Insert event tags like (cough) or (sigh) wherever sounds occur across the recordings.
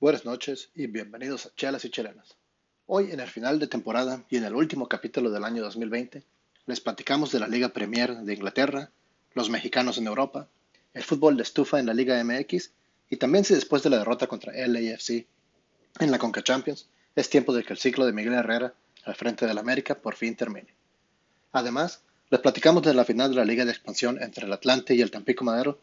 Buenas noches y bienvenidos a Chelas y Chelenas. Hoy, en el final de temporada y en el último capítulo del año 2020, les platicamos de la Liga Premier de Inglaterra, los mexicanos en Europa, el fútbol de estufa en la Liga MX y también si después de la derrota contra LAFC en la Conca Champions es tiempo de que el ciclo de Miguel Herrera al frente del América por fin termine. Además, les platicamos de la final de la Liga de Expansión entre el Atlante y el Tampico Madero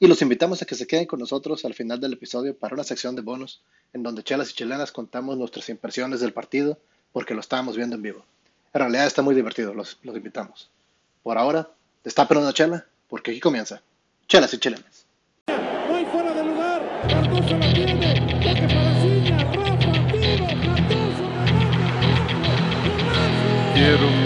y los invitamos a que se queden con nosotros al final del episodio para una sección de bonus en donde chelas y chilenas contamos nuestras impresiones del partido porque lo estábamos viendo en vivo. En realidad está muy divertido, los, los invitamos. Por ahora, destapen una chela porque aquí comienza. Chelas y chilenas. No hay fuera de lugar. Cardoso la tiene. Toque para Ciña. Rafa, tiro. Cardoso, remate. Golazo. Quiero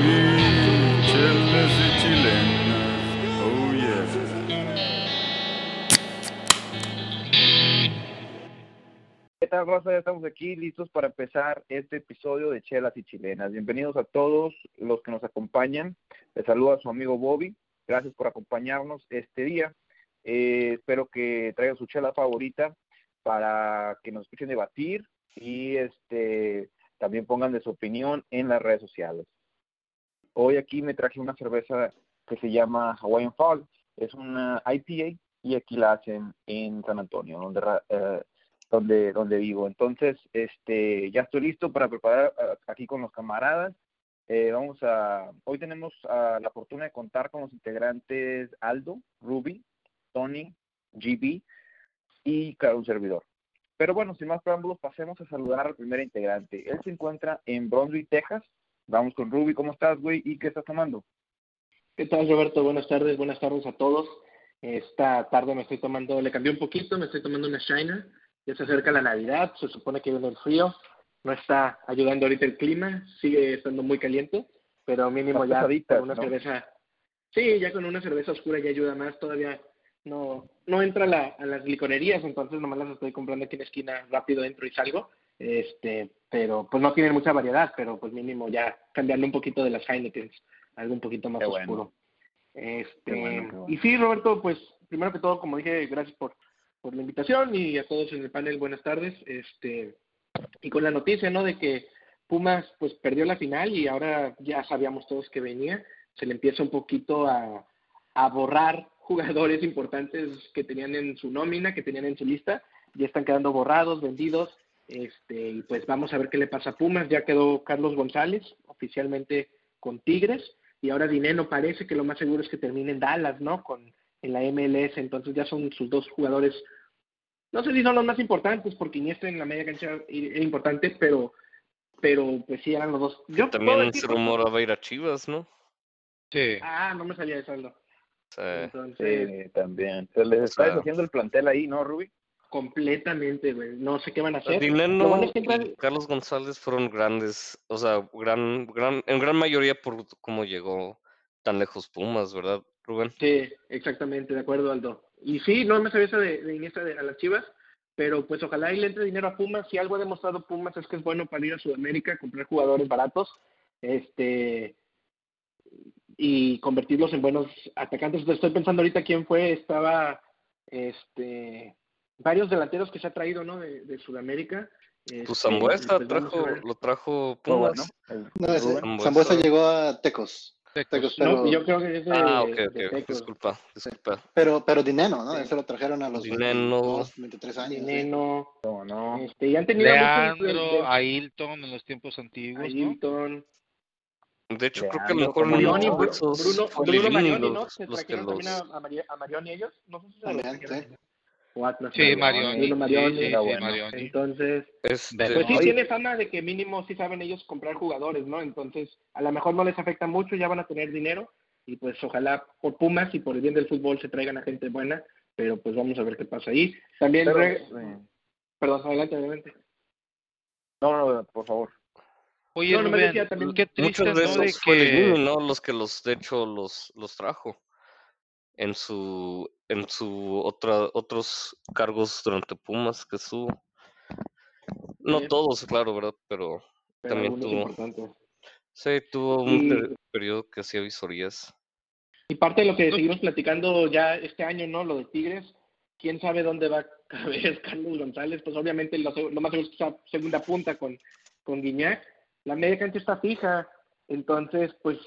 tal, Rosa? Ya estamos aquí listos para empezar este episodio de Chelas y Chilenas. Bienvenidos a todos los que nos acompañan. Les saluda su amigo Bobby. Gracias por acompañarnos este día. Eh, espero que traigan su chela favorita para que nos escuchen debatir y este también pongan de su opinión en las redes sociales. Hoy aquí me traje una cerveza que se llama Hawaiian Fall. Es una IPA y aquí la hacen en San Antonio, donde eh, donde donde vivo. Entonces, este ya estoy listo para preparar eh, aquí con los camaradas. Eh, vamos a hoy tenemos ah, la fortuna de contar con los integrantes Aldo, Ruby, Tony, GB y claro, un servidor. Pero bueno, sin más preámbulos, pasemos a saludar al primer integrante. Él se encuentra en Brunswick, Texas. Vamos con Ruby, ¿cómo estás, güey? ¿Y qué estás tomando? ¿Qué tal, Roberto? Buenas tardes, buenas tardes a todos. Esta tarde me estoy tomando, le cambié un poquito, me estoy tomando una Shiner. Ya se acerca la Navidad, se supone que viene el frío. No está ayudando ahorita el clima, sigue estando muy caliente, pero mínimo ya con una ¿no? cerveza. Sí, ya con una cerveza oscura ya ayuda más. Todavía no no entra a, la, a las licorerías, entonces nomás las estoy comprando aquí en la esquina, rápido entro y salgo. Este, pero pues no tienen mucha variedad, pero pues mínimo ya cambiando un poquito de las Heineken, algo un poquito más Qué bueno. oscuro. Este, Qué bueno, qué bueno. y sí, Roberto, pues primero que todo, como dije, gracias por, por la invitación y a todos en el panel, buenas tardes. Este, y con la noticia, ¿no? De que Pumas pues perdió la final y ahora ya sabíamos todos que venía, se le empieza un poquito a, a borrar jugadores importantes que tenían en su nómina, que tenían en su lista, ya están quedando borrados, vendidos, este, y pues vamos a ver qué le pasa a Pumas, ya quedó Carlos González oficialmente con Tigres, y ahora Dineno parece que lo más seguro es que termine en Dallas, ¿no? Con en la MLS, entonces ya son sus dos jugadores, no sé si son los más importantes, porque Iniesta en la media cancha era importante, pero pero pues sí eran los dos. Yo También decir- se rumoraba ir a Chivas, ¿no? Sí. Ah, no me salía de Aldo. O sea, Entonces, Sí, también. Se les está deshaciendo el plantel ahí, ¿no, Ruby? completamente, güey. No sé qué van a hacer. Lo Dineno bueno es que entra- y Carlos González fueron grandes, o sea, gran, gran, en gran mayoría por cómo llegó tan lejos Pumas, ¿verdad, Rubén? Sí, exactamente, de acuerdo, Aldo. Y sí, no me sabía esa de, de Iniesta de, a las Chivas, pero pues ojalá y le entre dinero a Pumas. Si algo ha demostrado Pumas es que es bueno para ir a Sudamérica, comprar jugadores baratos, este y convertirlos en buenos atacantes. Estoy pensando ahorita quién fue, estaba este varios delanteros que se ha traído, ¿no? De, de Sudamérica. Pues Este, Zambuesa pues trajo, lo trajo. Pumas. No, ese-. Zambuesa llegó a Tecos. Tecos. Pero, No, yo creo que es de, Ah, ok, de ok, Tecos. disculpa, disculpa. pero, pero Dineno, ¿no? Sí. Ese lo trajeron a los Dineno. 22, 23 años. Dineno, No, no. este, y han tenido Leandro, de- Ailton en los tiempos antiguos, ¿no? Ailton, De hecho, creo que a Leandro, lo mejor Marioni, de Bruno, Bruno, Bruno Marioni, ¿no? Se trajeron los... también a, a, a Marioni ellos, no sé si se O Atlas. Sí, Marioni. Sí, sí, era sí, bueno. Marioni. Entonces, Este, pues sí Oye. tiene fama de que mínimo sí saben ellos comprar jugadores, ¿no? Entonces, a lo mejor no les afecta mucho, ya van a tener dinero y pues ojalá por Pumas y por el bien del fútbol se traigan a gente buena, pero pues vamos a ver qué pasa ahí. También, Pero, re- sí. perdón, adelante, adelante. No, no, por favor. Oye, No, no me decía también- qué triste, Muchos de ¿no? De esos fue que... ¿no? Los que los, de hecho, los, los trajo en su, en su otra, otros cargos durante Pumas que estuvo. No todos, claro, ¿verdad? Pero Pero También tuvo. sí, tuvo un Y- periodo que hacía visorías. Y parte de lo que seguimos platicando ya este año, ¿no? Lo de Tigres, quién sabe dónde va (laughs) a vez Carlos González, pues obviamente lo, lo más seguro es que sea segunda punta con, con Guiñac. La media cancha está fija, entonces pues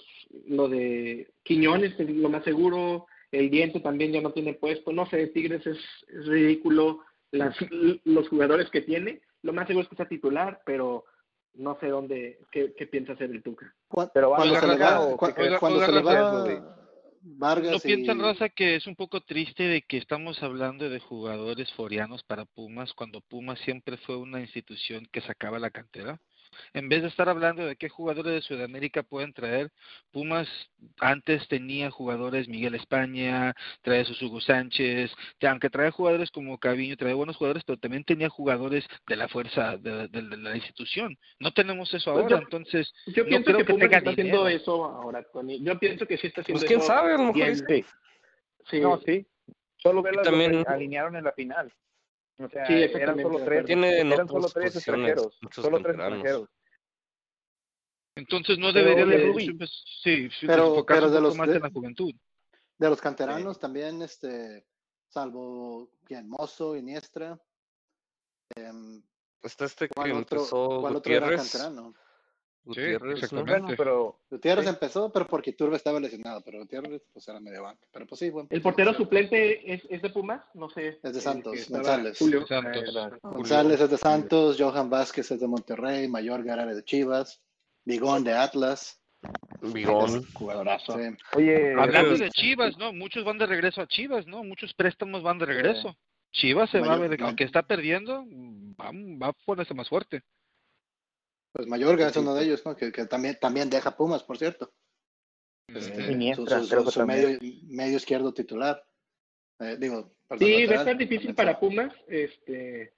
lo de Quiñones es lo más seguro, el diente también ya no tiene puesto, no sé, Tigres es, es ridículo, las, los jugadores que tiene, lo más seguro es que sea titular, pero no sé dónde, qué, qué piensa hacer el Tuca. Pero cuando se le va, cuando se le va. Vargas ¿No piensan, y- Raza, que es un poco triste de que estamos hablando de jugadores forianos para Pumas cuando Pumas siempre fue una institución que sacaba la cantera? En vez de estar hablando de qué jugadores de Sudamérica pueden traer, Pumas antes tenía jugadores Miguel España, trae a sus Hugo Sánchez, aunque trae jugadores como Caviño, trae buenos jugadores, pero también tenía jugadores de la fuerza de, de- de la institución. No tenemos eso Pues ahora, yo- entonces Yo no pienso creo que que Pumas tenga está haciendo eso ahora, Tony. Yo pienso que sí está haciendo Pues quién eso sabe, a lo mejor Sí. Sí, No, sí. Solo ve Y las también- que alinearon en la final. O sea, Sí, eran solo de tres, eran solo tres extranjeros. muchos Solo tres extranjeros. Entonces no Pero, debería de oye, Rubí, pues, sí, sí, pero- pero de los más de- en la juventud. de los canteranos también, este, salvo quien Mozo, Iniestra, em, Está este que ¿cuál otro, empezó cuál otro era Gutiérrez. ¿no? Bueno, pero Gutiérrez Sí. empezó, pero porque Turbe estaba lesionado, pero Gutiérrez pues era medio banca. Pero pues sí, buen El portero suplente es, es de Pumas, no sé. Es de Santos, González. Julio. Santos. Ah, González es de Santos, Johan Vázquez es de Monterrey, Mayor Guerrero de Chivas, Bigón de Atlas. Bigón. Jugadorazo. Sí. oye, Hablando de Chivas, ¿no? Muchos van de regreso a Chivas, ¿no? Muchos préstamos van de regreso. Chivas se va a ver, ma- aunque está perdiendo, va, va a ponerse más fuerte. Pues Mayorga es uno de ellos, ¿no? Que, que también, también deja Pumas, por cierto. Este, su, Iniestra, su- creo su- que su también. medio, medio izquierdo titular. Eh, digo, perdón, Sí, va a estar difícil para. Pumas, este,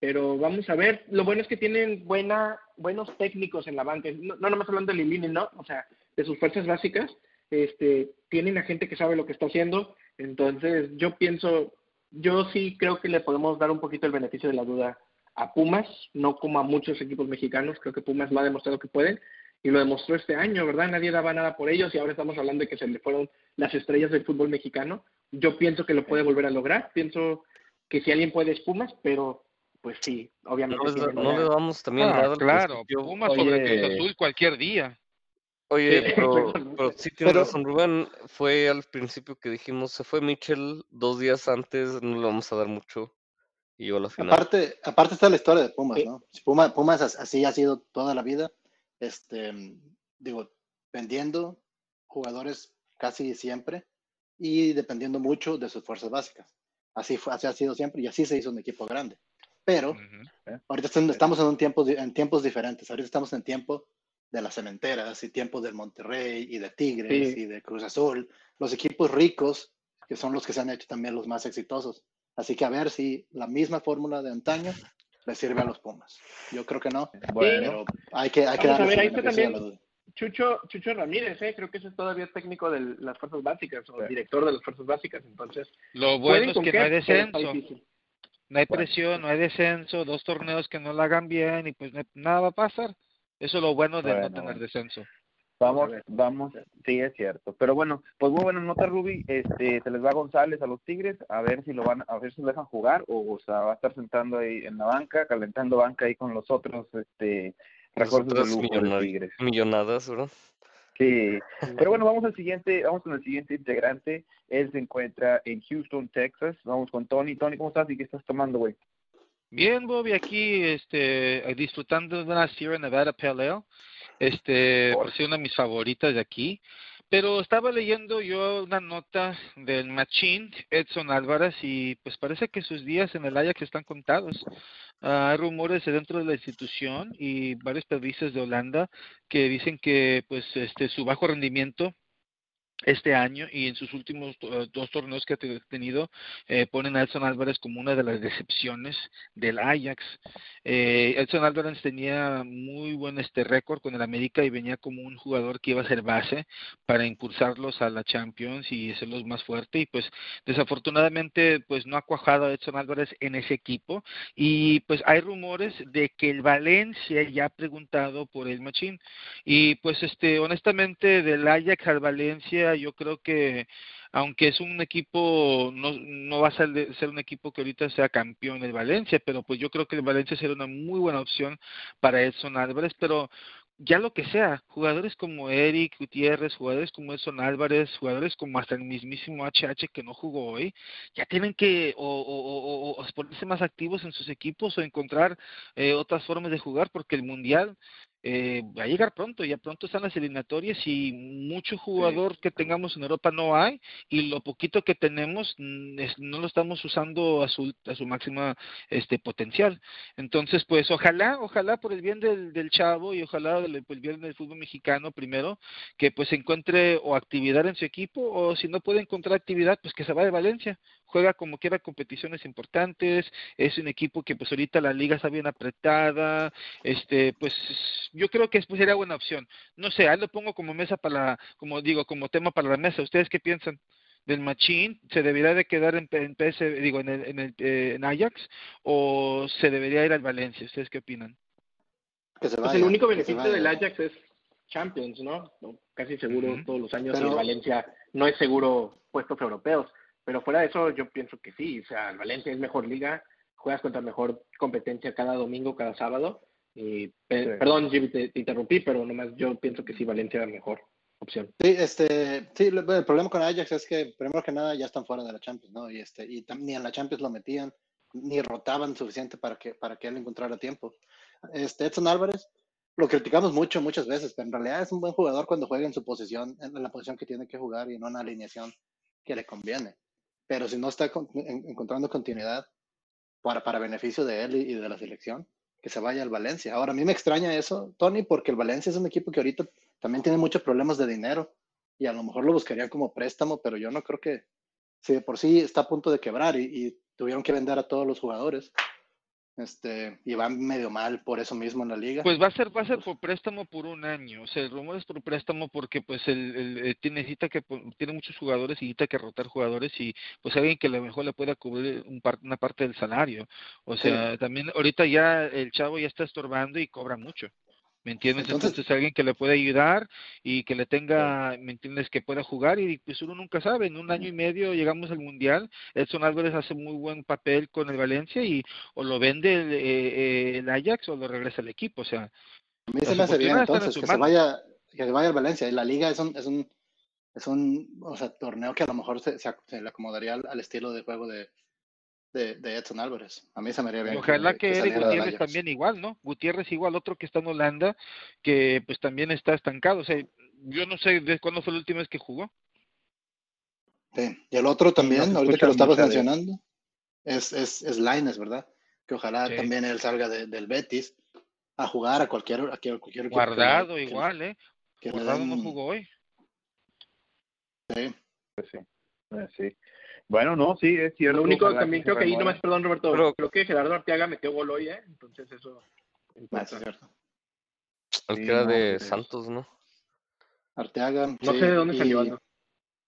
pero vamos a ver. Lo bueno es que tienen buena, buenos técnicos en la banca. No, no nomás hablando de Lilini, ¿no? O sea, de sus fuerzas básicas, este, tienen a gente que sabe lo que está haciendo. Entonces, yo pienso, yo sí creo que le podemos dar un poquito el beneficio de la duda a Pumas, no como a muchos equipos mexicanos. Creo que Pumas lo ha demostrado que pueden y lo demostró este año, ¿verdad? Nadie daba nada por ellos y ahora estamos hablando de que se le fueron las estrellas del fútbol mexicano. Yo pienso que lo puede volver a lograr. Pienso que si alguien puede es Pumas, pero pues sí, obviamente. No, le damos también Ah, claro, principio. Pumas Oye. sobre Cruz Azul cualquier día. Oye, Sí, pero, (laughs) exactamente. pero sí tienes Pero- razón, Rubén. Fue al principio que dijimos, se fue Mitchell dos días antes, no le vamos a dar mucho. Y llegó a la final. Aparte, aparte está la historia de Pumas, Sí. ¿no? Si Puma- Pumas as- así ha sido toda la vida. Este, digo, vendiendo jugadores casi siempre y dependiendo mucho de sus fuerzas básicas. Así, fue, así ha sido siempre y así se hizo un equipo grande. Pero Ujú. ahorita estamos en, un tiempo, en tiempos diferentes. Ahorita estamos en tiempo de las cementeras y tiempos del Monterrey y de Tigres Sí. y de Cruz Azul. Los equipos ricos, que son los que se han hecho también los más exitosos. Así que a ver si la misma fórmula de antaño le sirve a los Pumas. Yo creo que no, bueno, pero hay que, hay que a ver, ahí está también. Chucho, Chucho Ramírez, ¿eh? creo que ese es todavía técnico de las fuerzas básicas o Sí. director de las fuerzas básicas. Entonces, Lo bueno es que no hay descenso, no hay presión, no hay descenso, dos torneos que no la hagan bien y pues nada va a pasar. Eso es lo bueno de no tener bueno. descenso. Vamos, vamos, sí es cierto. Pero bueno, pues muy buena nota, Ruby. Este, se les va González a los Tigres, a ver si lo van, a ver si lo dejan jugar o, o sea, va a estar sentando ahí en la banca, calentando banca ahí con los otros, este, refuerzos de lujo de Tigres. millonadas, ¿verdad? Sí, pero bueno, vamos al siguiente, vamos con el siguiente integrante. Él se encuentra en Houston, Texas. Vamos con Tony. Tony, ¿cómo estás y qué estás tomando, güey? Bien, Bobby, aquí este, disfrutando de una Sierra Nevada Pale Ale. Este, por ser una de mis favoritas de aquí. Pero estaba leyendo yo una nota del Machín, Edson Álvarez, y pues parece que sus días en el Ajax están contados. Ah, hay rumores dentro de la institución y varios periodistas de Holanda que dicen que pues este su bajo rendimiento este año y en sus últimos eh, dos torneos que ha te- tenido eh, ponen a Edson Álvarez como una de las decepciones del Ajax. Eh, Edson Álvarez tenía muy buen este récord con el América y venía como un jugador que iba a ser base para impulsarlos a la Champions y hacerlos más fuerte y pues desafortunadamente pues no ha cuajado a Edson Álvarez en ese equipo y pues hay rumores de que el Valencia ya ha preguntado por el Machín y pues este honestamente del Ajax al Valencia yo creo que aunque es un equipo, no, no va a ser, ser un equipo que ahorita sea campeón del Valencia, pero pues yo creo que el Valencia será una muy buena opción para Edson Álvarez, pero ya lo que sea, jugadores como Eric Gutiérrez, jugadores como Edson Álvarez, jugadores como hasta el mismísimo HH que no jugó hoy, ya tienen que o, o, o, o ponerse más activos en sus equipos o encontrar eh, otras formas de jugar porque el Mundial eh, va a llegar pronto, ya pronto están las eliminatorias y mucho jugador que tengamos en Europa no hay y lo poquito que tenemos mm, es, no lo estamos usando a su, a su máxima este potencial. Entonces, pues ojalá, ojalá por el bien del, del chavo y ojalá por el bien del fútbol mexicano primero, que pues encuentre o actividad en su equipo o si no puede encontrar actividad, pues que se va de Valencia juega como quiera competiciones importantes, es un equipo que pues ahorita la liga está bien apretada, este pues yo creo que pues, sería buena opción. No sé, ahí lo pongo como mesa para, como digo, como tema para la mesa. ¿Ustedes qué piensan? del Machín se debería de quedar en, en PS, digo en el, en, el eh, en Ajax o se debería ir al Valencia ustedes qué opinan que se vaya, pues el único beneficio del Ajax es Champions no, casi seguro uh -huh. todos los años Pero... y Valencia no es seguro puestos europeos pero fuera de eso, yo pienso que sí. O sea, el Valencia es mejor liga, juegas contra mejor competencia cada domingo, cada sábado. Y, pe sí. Perdón, Jimmy, te, te, interrumpí, pero nomás yo pienso que sí, Valencia es la mejor opción. Sí, este, sí, el problema con Ajax es que, primero que nada, ya están fuera de la Champions, ¿no? Y, este, y ni en la Champions lo metían, ni rotaban suficiente para que, para que él encontrara tiempo. Este, Edson Álvarez, lo criticamos mucho, muchas veces, pero en realidad es un buen jugador cuando juega en su posición, en la posición que tiene que jugar y no en una alineación que le conviene pero si no está con, en, encontrando continuidad para, para beneficio de él y, de la selección, que se vaya al Valencia. Ahora, a mí me extraña eso, Tony, porque el Valencia es un equipo que ahorita también tiene muchos problemas de dinero y a lo mejor lo buscarían como préstamo, pero yo no creo que, si de por sí está a punto de quebrar y tuvieron que vender a todos los jugadores, este, y va medio mal por eso mismo en la liga. Pues va a ser, va a ser por préstamo por un año, o sea, el rumor es por préstamo porque pues el, el, el tiene, necesita que, tiene muchos jugadores y necesita que rotar jugadores y pues alguien que a lo mejor le pueda cubrir un par, una parte del salario, o sea, sí. también ahorita ya el chavo ya está estorbando y cobra mucho. ¿Me entiendes? Entonces, Entonces, alguien que le pueda ayudar y que le tenga, ¿me entiendes? Que pueda jugar y pues uno nunca sabe, en un año y medio llegamos al Mundial, Edson Álvarez hace muy buen papel con el Valencia y o lo vende el, eh, el Ajax o lo regresa al equipo, o sea. A mí se me hace bien entonces que se vaya que se vaya al Valencia y la liga es un es un es un o sea, torneo que a lo mejor se, se, se le acomodaría al, al estilo de juego de, de, de, Edson Álvarez. A mí se me haría bien. Ojalá que, que Eric Gutiérrez también igual, ¿no? Gutiérrez igual, otro que está en Holanda, que pues también está estancado. O sea, yo no sé de cuándo fue la última vez que jugó. Sí, y el otro también, no ahorita que lo estabas mencionando, es, es, es Lines, ¿verdad? Que ojalá sí. también él salga de, del Betis a jugar a cualquier, a cualquier Guardado que, igual, que, ¿eh? Que Guardado den... no jugó hoy. Sí. Pues sí. Eh, sí. Bueno, no, sí, es cierto. Lo único también creo que ahí nomás, perdón Roberto, pero, creo que Gerardo Arteaga metió gol hoy, ¿eh? Entonces eso... Es cierto. El que era de sí, Santos, ¿no? Arteaga. No sí, sé de dónde salió. ¿no?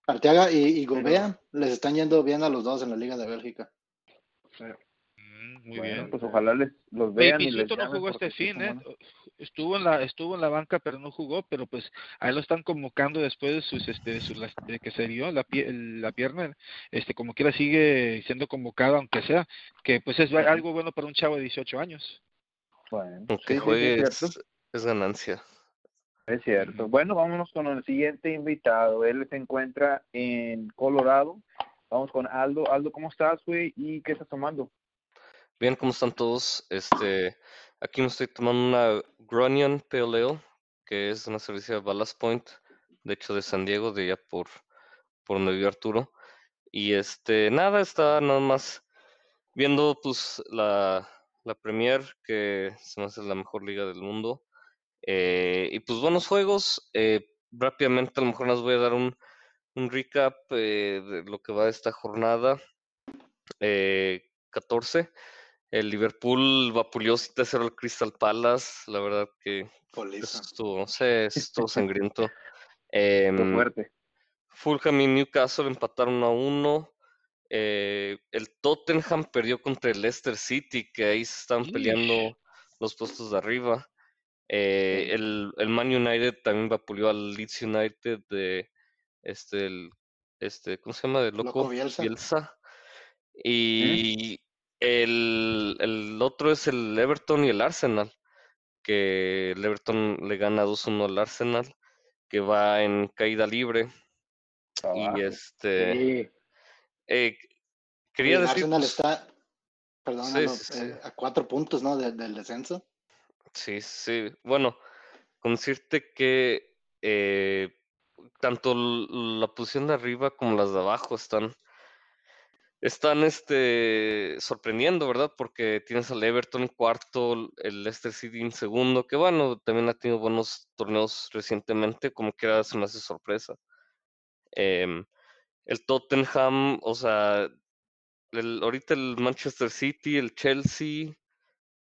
Arteaga y, y Gobea pero... les están yendo bien a los dos en la Liga de Bélgica. Sí. Muy bueno, bien. Pues ojalá les los vean. y les no jugó este fin, ¿eh? Estuvo en la estuvo en la banca pero no jugó, pero pues ahí lo están convocando después de sus este de, sus, de que se dio la pie, la pierna, este como quiera sigue siendo convocado aunque sea, que pues es algo bueno para un chavo de 18 años. Bueno, aunque sí, juegue es, es, es ganancia. Es cierto. Bueno, vámonos con el siguiente invitado. Él se encuentra en Colorado. Vamos con Aldo. Aldo, ¿cómo estás, güey? ¿Y qué estás tomando? Bien, ¿cómo están todos? Este, aquí me estoy tomando una Grunion Pale Ale, que es una cerveza de Ballast Point, de hecho de San Diego, de allá por, por donde vive Arturo. Y este, nada, está nada más viendo pues la, la Premier, que se me hace la mejor liga del mundo. Eh, y pues buenos juegos. Eh, rápidamente a lo mejor les voy a dar un, un recap eh, de lo que va esta jornada. 14. El Liverpool vapuleó 7-0 al Crystal Palace. La verdad que estuvo, no sé, estuvo (laughs) sangriento. eh, fuerte. Fulham y Newcastle empataron a 1. Eh, el Tottenham perdió contra el Leicester City, que ahí se están peleando los puestos de arriba. Eh, el, el, Man United también vapuleó al Leeds United de este el este, ¿cómo se llama? De Loco loco, Bielsa. Bielsa. Y el, el otro es el Everton y el Arsenal, que el Everton le gana 2-1 al Arsenal, que va en caída libre. Abajo. Y este, Sí. eh, quería el decir, Arsenal pues, está, perdón, sí, sí, eh, a cuatro puntos, ¿no? de- del descenso. Sí, sí. Bueno, con decirte que eh, tanto la posición de arriba como las de abajo están, están este, sorprendiendo, ¿verdad? Porque tienes al Everton cuarto, el Leicester City en segundo, que bueno, también ha tenido buenos torneos recientemente, como que se me hace sorpresa. Em, el Tottenham, o sea, el, ahorita el Manchester City, el Chelsea,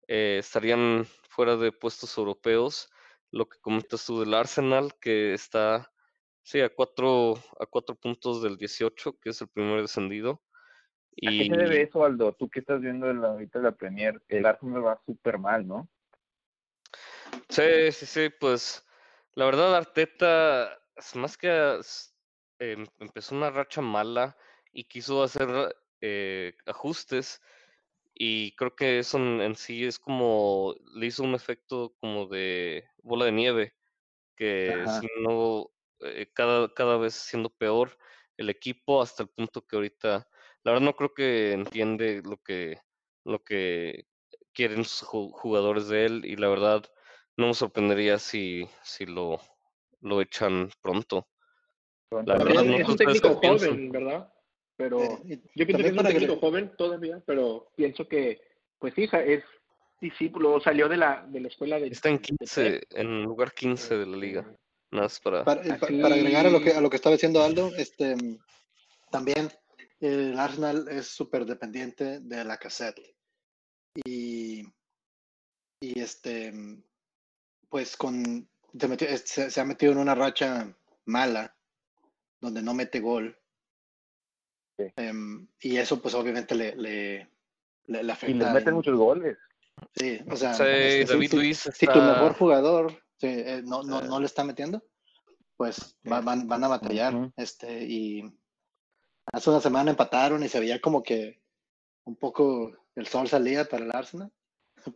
eh, estarían fuera de puestos europeos. Lo que comentas tú del Arsenal, que está, sí, a cuatro, a cuatro puntos del 18, que es el primer descendido. ¿A qué se debe eso, Aldo? Tú que estás viendo la, ahorita la Premier, el Arsenal va súper mal, ¿no? sí, sí, sí, pues la verdad Arteta, más que em, empezó una racha mala y quiso hacer eh, ajustes y creo que eso en, en sí es como, le hizo un efecto como de bola de nieve, que si no, eh, cada, cada vez siendo peor el equipo hasta el punto que ahorita, la verdad no creo que entiende lo que, lo que quieren sus ju- jugadores de él y la verdad no me sorprendería si, si lo, lo echan pronto. La verdad, no es un técnico joven, ¿verdad? Pero Eh, yo pienso que es un técnico agregar- joven todavía, pero pienso que, pues sí, es discípulo, salió de la, de la escuela de... Está en de Pep. 15, en lugar 15 de la liga. Nada más para... Para, eh, Así- para agregar a lo que a lo que estaba diciendo Aldo, este también el Arsenal es súper dependiente de la cassette. Y, y este pues con se, metió- es- se, se ha metido en una racha mala donde no mete gol. Sí. Em, y eso pues obviamente le, le, le, le Y afecta. les meten en- muchos goles. Sí, o sea, Sí, si- David si, Luiz si tu mejor jugador sí, eh, no, no, no le está metiendo, pues va- van, van a batallar. Este, y hace una semana empataron y se veía como que un poco el sol salía para el Arsenal,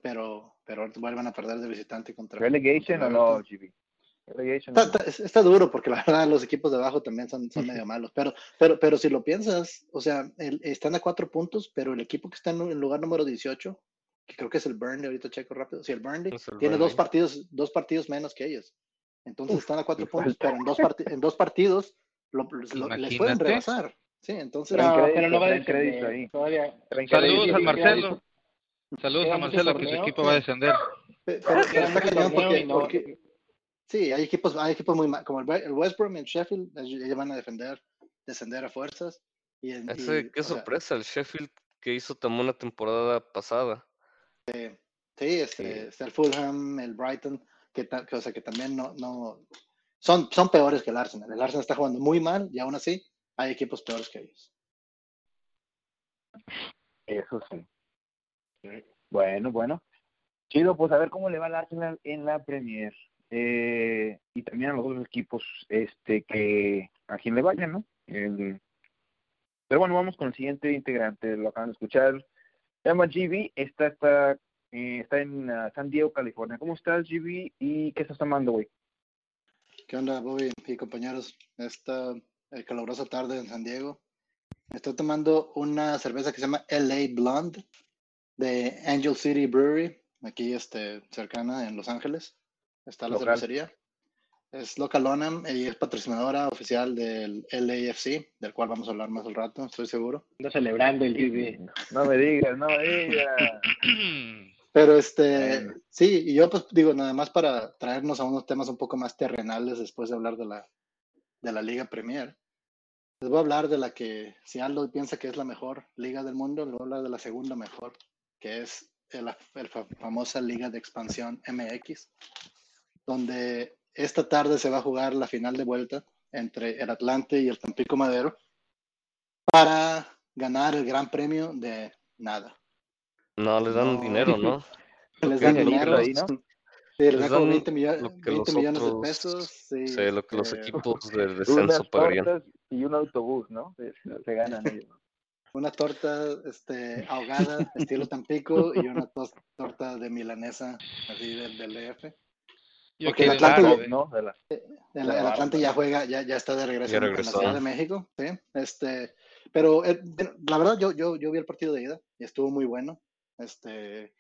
pero, pero vuelven a perder de visitante contra. ¿Relegation contra o no. GB? Relegation. Está, está- está duro porque la verdad los equipos de abajo también son, son medio (laughs) malos, pero, pero, pero si lo piensas, o sea, el- están a cuatro puntos, pero el equipo que está en el lugar número 18, que creo que es el Burnley, ahorita checo rápido, si el Burnley el tiene dos Burnley. partidos, dos partidos menos que ellos. Entonces están a cuatro puntos, falta. pero en dos, en dos partidos lo- lo- les pueden rebasar. Sí, entonces No, crédito, pero no va a crédito ahí. todavía. Saludos sí, Marcelo. Saludos a Marcelo, que su equipo sí. va a descender. Pe- Pero, pero está cañón porque, no- porque- sí, hay equipos, hay equipos muy ma- como el, West Brom y el Sheffield, ellos van a defender, descender a fuerzas. Y, en- Ese, y, qué o sea, sorpresa, el Sheffield que hizo tan buena temporada pasada. sí, este, está el Fulham, el Brighton, que, que, o sea, que también no, no son, son peores que el Arsenal. El Arsenal está jugando muy mal y aún así hay equipos peores que ellos. Eso sí. Bueno, bueno. Chido, pues a ver cómo le va al Arsenal en la Premier. Eh, y también a los otros equipos este que a quien le vayan, ¿no? El- Pero bueno, vamos con el siguiente integrante, lo acaban de escuchar. Se llama GB, está, está, eh, está en ah, San Diego, California. ¿Cómo estás, GB? ¿Y qué estás tomando, güey? ¿Qué onda, Bobby y compañeros? Esta eh, calurosa tarde en San Diego. Estoy tomando una cerveza que se llama LA Blonde de Angel City Brewery, aquí este, cercana en Los Ángeles. Está la Local. cervecería. Es localona y es patrocinadora oficial del LAFC, del cual vamos a hablar más al rato, estoy seguro. Ando celebrando el GB. No me digas, no me digas. (clears throat) Pero este, Bueno. sí, y yo pues digo, nada más para traernos a unos temas un poco más terrenales después de hablar de la, de la Liga Premier. Les voy a hablar de la que, si Aldo piensa que es la mejor liga del mundo, le voy a hablar de la segunda mejor, que es fa- famosa Liga de Expansión MX, donde esta tarde se va a jugar la final de vuelta entre el Atlante y el Tampico Madero para ganar el gran premio de nada. No, le dan No. dinero, ¿no? (laughs) Les dan dinero, ahí, ¿no? Sí, les Les dan como dan 20, millo- lo que 20 los millones de pesos. Sí, Sí, lo que los eh, equipos de Unas descenso pagarían. Y un autobús, ¿no? Se, se ganan ellos. Una torta este, ahogada, estilo Tampico, y una torta de milanesa, así del, del DF. Porque el Atlante-. ¿no? De la- El, La el barba. Atlante ya juega, ya, ya está de regreso en la. Ciudad de México, ¿sí? Este, pero eh, la verdad yo, yo, yo vi el partido de ida y estuvo muy bueno. Este,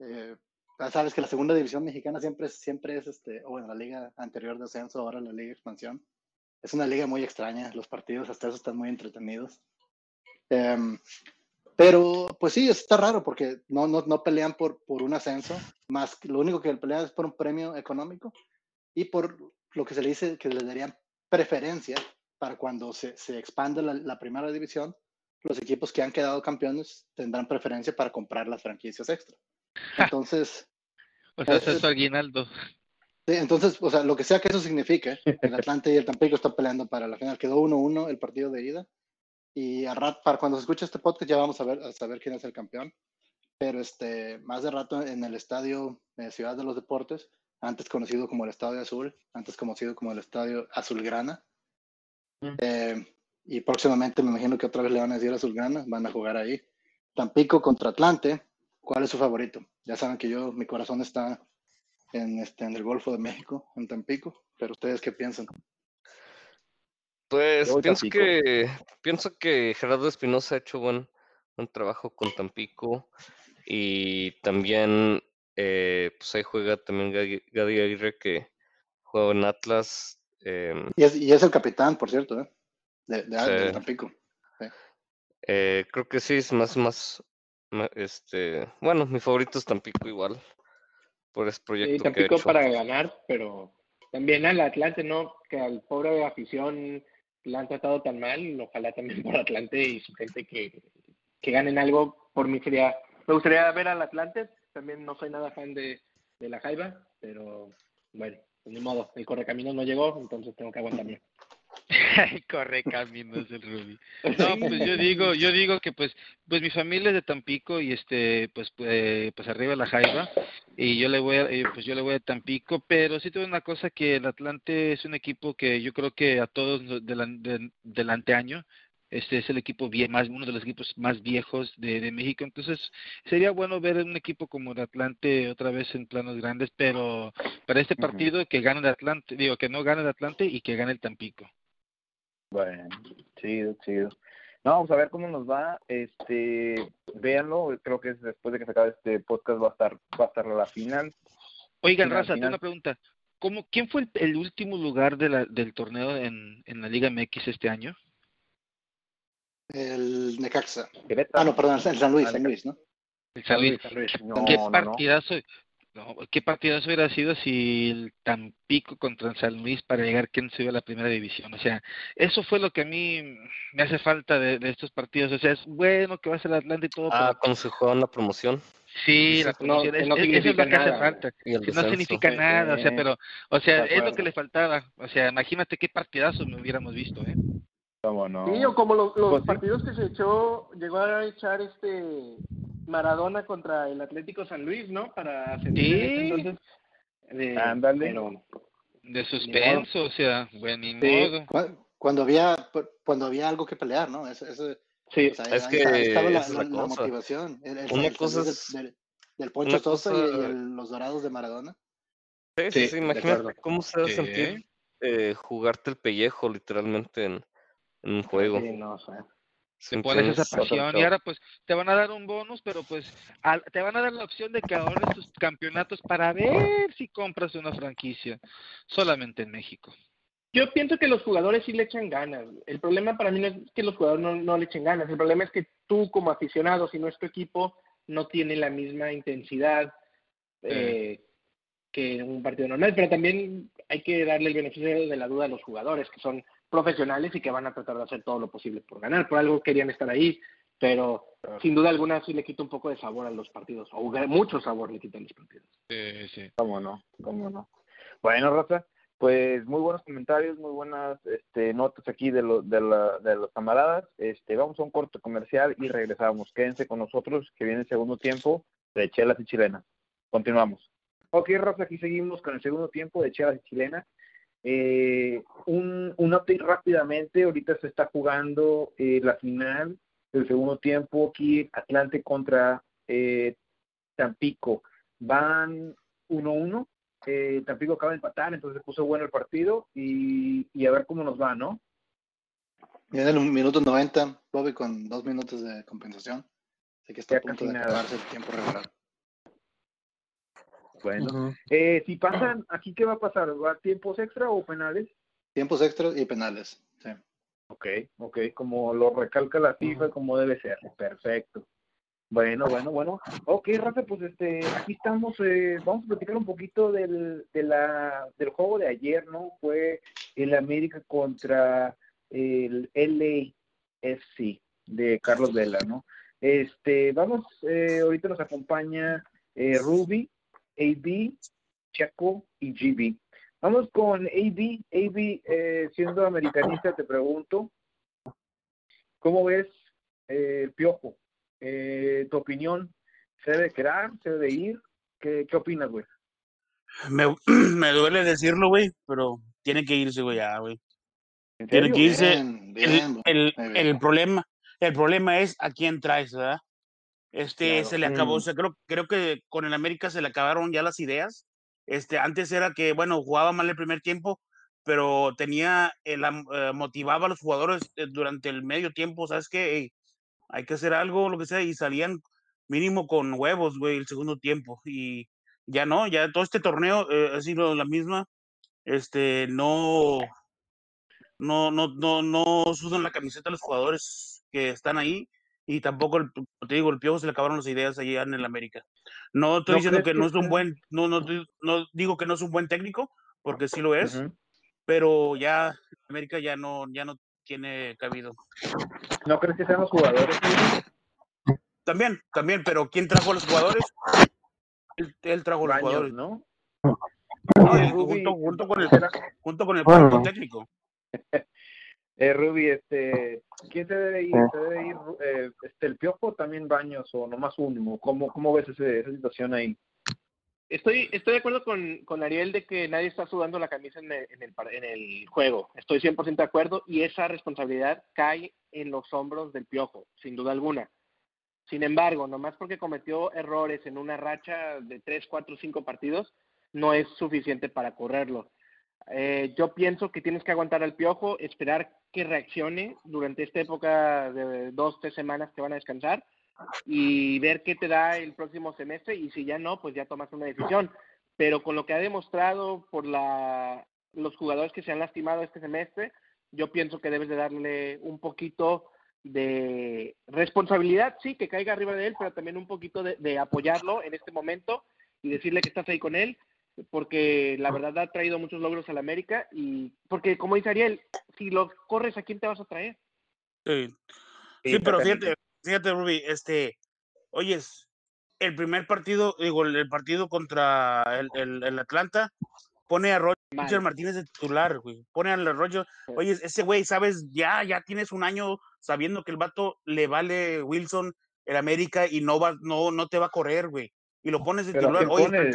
eh, ya sabes que la segunda división mexicana siempre es, siempre es este, o bueno, la liga anterior de ascenso, ahora la liga de expansión. Es una liga muy extraña, los partidos hasta eso están muy entretenidos. Em, pero pues sí, está raro porque no, no, no pelean por, por un ascenso, más lo único que pelean es por un premio económico y por lo que se le dice que le darían preferencia para cuando se, se expande la, la primera división, los equipos que han quedado campeones tendrán preferencia para comprar las franquicias extra. Entonces, O sea, Eh, ese es su aguinaldo. Sí, entonces, o sea, lo que sea que eso signifique, el Atlante y el Tampico están peleando para la final. Quedó 1-1 el partido de ida. Y a rat, para cuando se escuche este podcast ya vamos a ver a saber quién es el campeón. Pero este, más de rato en el estadio eh, Ciudad de los Deportes, antes conocido como el Estadio Azul, antes conocido como el Estadio Azulgrana. Mm. Eh, y próximamente me imagino que otra vez le van a decir Azulgrana, van a jugar ahí. Tampico contra Atlante, ¿cuál es su favorito? Ya saben que yo, mi corazón está en, este, en el Golfo de México, en Tampico, pero ustedes qué piensan? Pues pienso Tampico. que pienso que Gerardo Espinosa ha hecho buen, buen trabajo con Tampico y también eh, pues ahí juega también Gadi Gadi Aguirre que juega en Atlas. em, Y es, y es el capitán, por cierto, ¿eh? de, de, de Sí. Tampico. eh, creo que sí es más más ma- este bueno mi favorito es Tampico igual por ese Sí, proyecto que ha Tampico hecho. para ganar, pero también al Atlante, ¿no? Que al pobre afición la han tratado tan mal, ojalá también por Atlante y su gente que, que ganen algo. Por mí sería, me gustaría ver al Atlante, también no soy nada fan de, de la Jaiba, pero bueno, pues ni modo, el correcaminos no llegó, entonces tengo que aguantarme. (laughs) Corre caminos el Ruby. No, pues yo digo, yo digo que pues, pues mi familia es de Tampico y este, pues, eh, pues arriba la Jaiba y yo le voy, a, eh, pues yo le voy a Tampico, pero sí tengo una cosa que el Atlante es un equipo que yo creo que a todos del, del, del anteaño, este es el equipo vie- más, uno de los equipos más viejos de, de México, entonces sería bueno ver un equipo como el Atlante otra vez en planos grandes, pero para este partido que gane el Atlante, digo que no gane el Atlante y que gane el Tampico. Bueno, chido, chido. No, vamos a ver cómo nos va. Este, véanlo. Creo que es después de que se acabe este podcast va a estar, va a estar la final. Oigan, Final, Raza, tengo una pregunta. ¿Cómo, ¿Quién fue el, el último lugar de la, del torneo en, en la Liga MX este año? El Necaxa. Ah, no, perdón, el San Luis, San Luis, ¿no? El San Luis. San Luis. No, ¿Qué no, no. partidazo? no, ¿Qué partidazo hubiera sido si el Tampico contra el San Luis para llegar quién se iba a la primera división? O sea, eso fue lo que a mí me hace falta de, de estos partidos. O sea, es bueno que va a ser el Atlante y todo, Ah, pero cuando se juega la promoción sí, la no- es, no es- eso es lo significa que hace nada. falta. no significa Sí, nada, o sea, pero, o sea, es lo que le faltaba. O sea, imagínate qué partidazo me hubiéramos visto, ¿eh? ¿Cómo no? Sí, o como los, los Pues partidos que se echó, llegó a echar este Maradona contra el Atlético San Luis, ¿no? Para ascender Sí. entonces. eh, Ándale. pero- De suspenso, o sea, bueno, ni Sí. modo. Cu- Cuando había, cuando había algo que pelear, ¿no? Eso, eso- sí, o sea, Es ahí que estaba la, la- la motivación. El, el- Una el cosa es- del, del- Poncho Sosa y- cosa- y, el- los dorados de Maradona. Sí, sí, Sí, de imagínate cómo se va a sentir eh, jugarte el pellejo literalmente en, en un juego. sí, no sé. ¿Sí Te pones esa pasión y ahora pues te van a dar un bonus, pero pues al- te van a dar la opción de que ahorres tus campeonatos para ver si compras una franquicia solamente en México. Yo pienso que los jugadores sí le echan ganas. El problema para mí no es que los jugadores no, no le echen ganas. El problema es que tú como aficionado, si no es tu equipo, no tiene la misma intensidad eh, que un partido normal. Pero también hay que darle el beneficio de la duda a los jugadores, que son profesionales y que van a tratar de hacer todo lo posible por ganar. Por algo querían estar ahí, pero sin duda alguna sí le quita un poco de sabor a los partidos, o mucho sabor le quitan los partidos. Sí, sí. ¿Cómo no? ¿Cómo no? Bueno, Raza, pues muy buenos comentarios, muy buenas este, notas aquí de, lo, de, la, de los camaradas. Este, vamos a un corto comercial y regresamos. Quédense con nosotros, que viene el segundo tiempo de Chelas y Chilenas. Continuamos. Ok, Rafa, aquí seguimos con el segundo tiempo de Chivas y Chilena. Eh, un, un update rápidamente, ahorita se está jugando eh, la final del segundo tiempo aquí, Atlante contra eh, Tampico. Van 1-1, eh, Tampico acaba de empatar, entonces se puso bueno el partido y, y a ver cómo nos va, ¿no? Viene el minuto 90, Bobby con dos minutos de compensación. Así que está Ya a punto de acabarse el tiempo regular. Bueno, eh, si pasan, ¿aquí qué va a pasar? ¿Va a tiempos extra o penales? Tiempos extras y penales. Sí. Ok, ok, como lo recalca la FIFA, como debe ser. Perfecto. Bueno, bueno, bueno. Ok, Rafa, pues este, aquí estamos, eh, vamos a platicar un poquito del, de la, del juego de ayer, ¿no? Fue el América contra el LAFC de Carlos Vela, ¿no? Este, vamos, eh, ahorita nos acompaña eh, Ruby, AB, Chaco y GB. Vamos con AB. AB, eh, siendo americanista, te pregunto, ¿cómo ves eh, el piojo? Eh, ¿Tu opinión? ¿Se debe quedar? ¿Se debe ir? ¿Qué, qué opinas, güey? Me, (clears throat) me duele decirlo, güey, pero tiene que irse, güey, ya, güey. ¿En Tiene que irse. Bien, El, bien. El, el problema, el problema es a quién traes, ¿verdad? Este, Claro. se le acabó, Mm. o sea, creo, creo que con el América se le acabaron ya las ideas. Este, antes era que, bueno, jugaba mal el primer tiempo, pero tenía, el, eh, motivaba a los jugadores eh, durante el medio tiempo, ¿sabes qué? Hay que hacer algo, lo que sea, y salían mínimo con huevos, güey, el segundo tiempo. Y ya no, ya todo este torneo eh, ha sido la misma. Este, no, no, no, no, no sudan la camiseta los jugadores que están ahí. Y tampoco, el, te digo, el Piojo se le acabaron las ideas allá en el América. No estoy ¿No diciendo que no es un buen, no, no, no digo que no es un buen técnico, porque sí lo es, Ujú. pero ya América ya no, ya no tiene cabido. ¿No crees que sean los jugadores? También, también, pero ¿quién trajo a los jugadores? Él, él trajo a los Baños, jugadores. ¿no? Junto, junto con el, ¿será- junto con el cuerpo técnico. Eh, Ruby, este, ¿quién se debe ir? ¿Se debe ir eh, este, el Piojo o también Baños o nomás uno? ¿Cómo, cómo ves ese, esa situación ahí? Estoy, estoy de acuerdo con, con Ariel de que nadie está sudando la camisa en el, en el, par- en el juego. Estoy 100% de acuerdo y esa responsabilidad cae en los hombros del piojo, sin duda alguna. Sin embargo, nomás porque cometió errores en una racha de 3, 4, 5 partidos, no es suficiente para correrlo. Eh, yo pienso que tienes que aguantar al piojo, esperar que reaccione durante esta época de dos, tres semanas que van a descansar y ver qué te da el próximo semestre y si ya no, pues ya tomas una decisión. Pero con lo que ha demostrado por la, los jugadores que se han lastimado este semestre, yo pienso que debes de darle un poquito de responsabilidad, sí, que caiga arriba de él, pero también un poquito de, de apoyarlo en este momento y decirle que estás ahí con él, porque la verdad ha traído muchos logros al América y porque como dice Ariel, si lo corres, ¿a quién te vas a traer? Sí, Sí, sí, pero fíjate, fíjate, Ruby, este, oyes, el primer partido, digo, el, el partido contra el, el, el Atlanta, pone a Roger Mal. Martínez de titular, güey. Pone al Roger, Sí. oye, ese güey, sabes, ya, ya tienes un año sabiendo que el vato le vale Wilson el América y no va, no, no te va a correr, güey. Y lo pones de ¿a titular, oye, pones,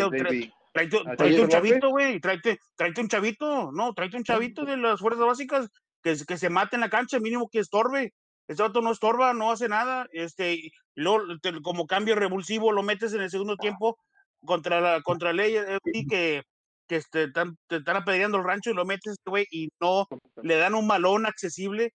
tráete, un chavito, güey, tráete, tráete un chavito, no, tráete un chavito de las fuerzas básicas que, que se mate en la cancha, mínimo que estorbe. Este vato no estorba, no hace nada, este, y luego te- como cambio revulsivo lo metes en el segundo tiempo contra la contra el LAFC que, que este, están, te están apedreando el rancho y lo metes, este güey, y no le dan un balón accesible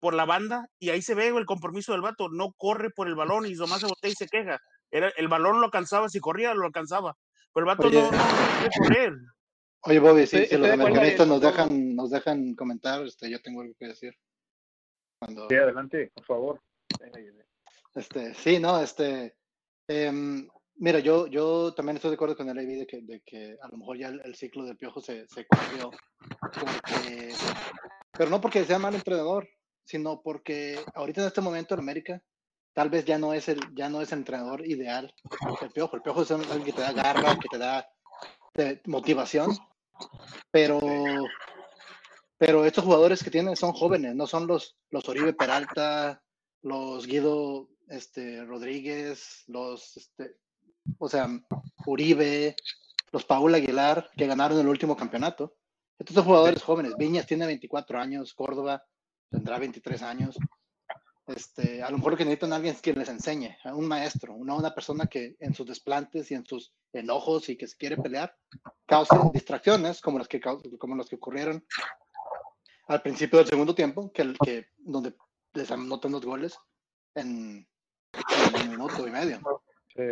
por la banda y ahí se ve el compromiso del vato, no corre por el balón y nomás se voltea y se queja. Era, el balón lo alcanzaba, si corría lo alcanzaba, pero el vato Oye. no, no, no quiere correr. Oye, Bobby, si, si estoy los americanistas nos dejan, nos dejan comentar, este, yo tengo algo que decir. Cuando, Sí, adelante, por favor. este, sí, no, este, em, mira, yo, yo también estoy de acuerdo con el AV de que, de que a lo mejor ya el, el ciclo del piojo se, se cumplió, porque, pero no porque sea mal entrenador, sino porque ahorita en este momento en América tal vez ya no es el, ya no es el entrenador ideal el piojo, el piojo es alguien que te da garra, que te da motivación, pero pero estos jugadores que tienen son jóvenes, no son los, los Oribe Peralta, los Guido este, Rodríguez, los, este, o sea, Uribe, los Paul Aguilar, que ganaron el último campeonato. Estos son jugadores jóvenes. Viñas tiene 24 años, Córdoba tendrá 23 años. Este, a lo mejor lo que necesitan alguien es quien les enseñe, a un maestro, una, una persona que en sus desplantes y en sus enojos y que se quiere pelear, cause distracciones como las que, como las que ocurrieron al principio del segundo tiempo, que, que donde les anotan los goles en, en un minuto y medio. Sí.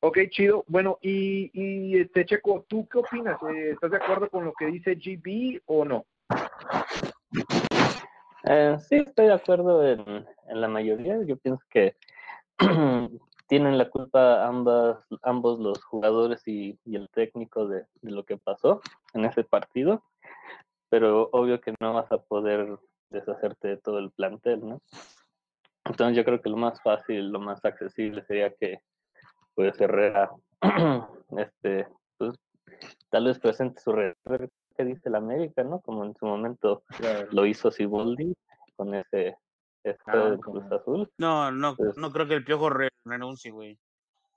Ok, chido. Bueno, y, y este Checo, ¿tú qué opinas? Eh, ¿Estás de acuerdo con lo que dice GB o no? Eh, sí, estoy de acuerdo en, en la mayoría. Yo pienso que (clears throat) tienen la culpa ambas, ambos los jugadores y, y el técnico de, de lo que pasó en ese partido, pero obvio que no vas a poder deshacerte de todo el plantel, ¿no? Entonces yo creo que lo más fácil, lo más accesible sería que pues Herrera (clears throat) este pues tal vez presente su red que dice la América, ¿no? Como en su momento lo hizo Siboldi con ese, Ah, Cruz Azul. No, no, Pues- no creo que el piojo re- renuncie, güey.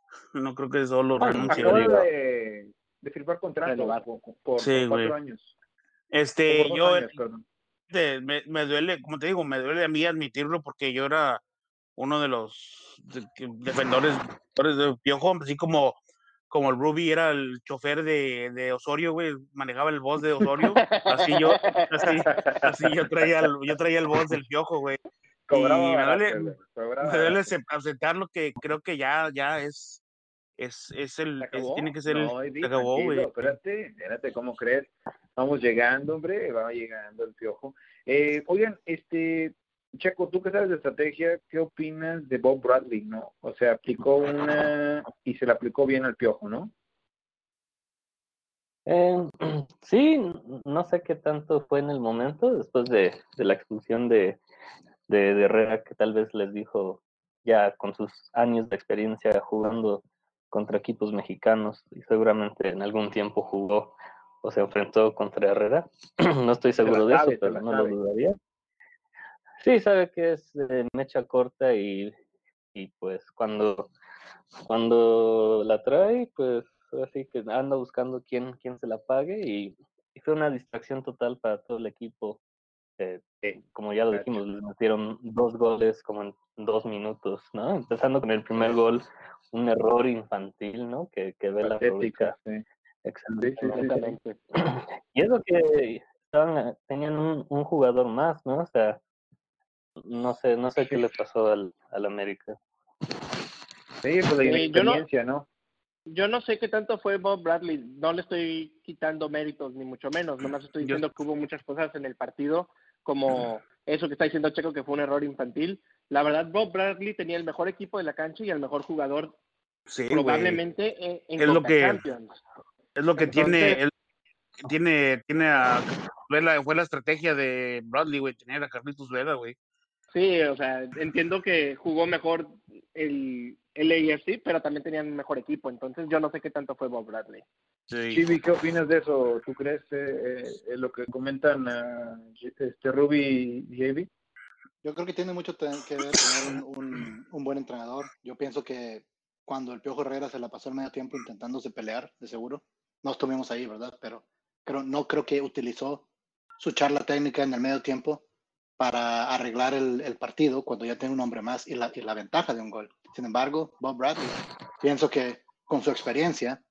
(laughs) No creo que solo Ah, renuncie. acaba de, de firmar contrato por, por- por Sí, cuatro güey. años. Este, Por yo años, este, me, me duele, como te digo, me duele a mí admitirlo porque yo era uno de los defensores defensores de Piojo, así como, como el Ruby era el chofer de, de Osorio, güey, manejaba el boss de Osorio, así yo, así, así yo traía el, yo traía el boss del Piojo, güey. Cobraba y me duele- güey, cobraba Me duele barato. acep- aceptarlo que creo que ya, ya es, es, es el, ¿Se es- tiene que ser el, No, acabó, güey. Espérate, espérate, ¿cómo crees? Vamos llegando, hombre, va llegando el piojo. Eh, oigan, este, Checo, tú que sabes de estrategia, ¿qué opinas de Bob Bradley, no? O sea, aplicó una y se la aplicó bien al piojo, ¿no? Eh, (clears throat) sí, no sé qué tanto fue en el momento, después de, de la expulsión de, de, de Herrera, que tal vez les dijo ya con sus años de experiencia jugando contra equipos mexicanos y seguramente en algún tiempo jugó o se enfrentó contra Herrera. (clears throat) No estoy seguro de sabe, eso, pero no sabe. lo dudaría. Sí, sabe que es de mecha corta y, y pues cuando, cuando la trae, pues así que anda buscando quién, quién se la pague y, y fue una distracción total para todo el equipo. Eh, eh, como ya lo dijimos, les metieron dos goles como en dos minutos, ¿no? Empezando con el primer gol, un error infantil, ¿no? Que, que Patético, aprovecha sí. excelente. Sí, sí, sí, sí. Completamente. (clears throat) Y eso que estaban, tenían un, un jugador más, ¿no? O sea, no sé, no sé qué le pasó al, al América. Sí, pues la no- inexperiencia, ¿no? Yo no sé qué tanto fue Bob Bradley, no le estoy quitando méritos, ni mucho menos, nomás estoy Yo- diciendo que hubo muchas cosas en el partido, como eso que está diciendo Checo, que fue un error infantil. La verdad, Bob Bradley tenía el mejor equipo de la cancha y el mejor jugador Sí, probablemente en, en Es lo que- Champions. Es lo que Entonces- tiene, el- tiene, tiene a, fue la, fue la estrategia de Bradley, güey, tener a Carlitos Vela, güey. Sí, o sea, entiendo que jugó mejor el, el AFC, pero también tenían un mejor equipo, entonces yo no sé qué tanto fue Bob Bradley. Sí. Chibi, ¿qué opinas de eso? ¿Tú crees eh, eh, lo que comentan ah, este Ruby y JB? Yo creo que tiene mucho que ver tener un, un- un buen entrenador. Yo pienso que cuando el Piojo Herrera se la pasó el medio tiempo intentándose pelear, de seguro, no estuvimos ahí, ¿verdad? Pero creo, no creo que utilizó su charla técnica en el medio tiempo para arreglar el, el partido cuando ya tiene un hombre más y la, y la ventaja de un gol. Sin embargo, Bob Bradley, pienso que con su experiencia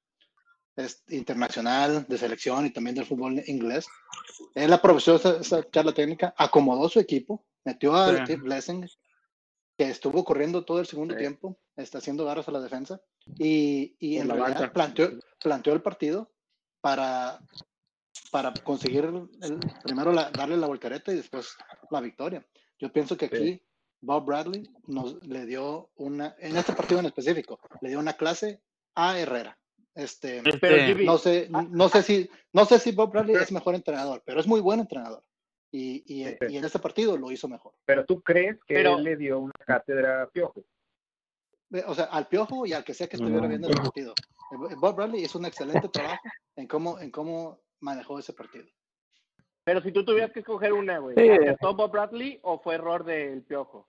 es internacional, de selección y también del fútbol inglés, él aprovechó esa, esa charla técnica, acomodó su equipo, metió a Sí. Steve Blessing, que estuvo corriendo todo el segundo Sí. tiempo, está haciendo garras a la defensa, y, en la realidad planteó el partido para, para conseguir el- primero la- darle la voltereta y después la victoria. Yo pienso que Sí. aquí Bob Bradley nos le dio una, en este partido en específico, le dio una clase a Herrera. Este, Pero Este, Jimmy, no sé, no sé si, no sé si Bob Bradley es mejor entrenador, pero es muy buen entrenador. Y, y, Sí. y en este partido lo hizo mejor. Pero tú crees que Pero- él le dio una cátedra a Piojo. O sea, al Piojo y al que sea que estuviera viendo el partido. Bob Bradley hizo un excelente trabajo en cómo, en cómo manejó ese partido. pero si tú tuvieras que escoger una, güey, Sí. ¿acertó Bob Bradley o fue error del Piojo?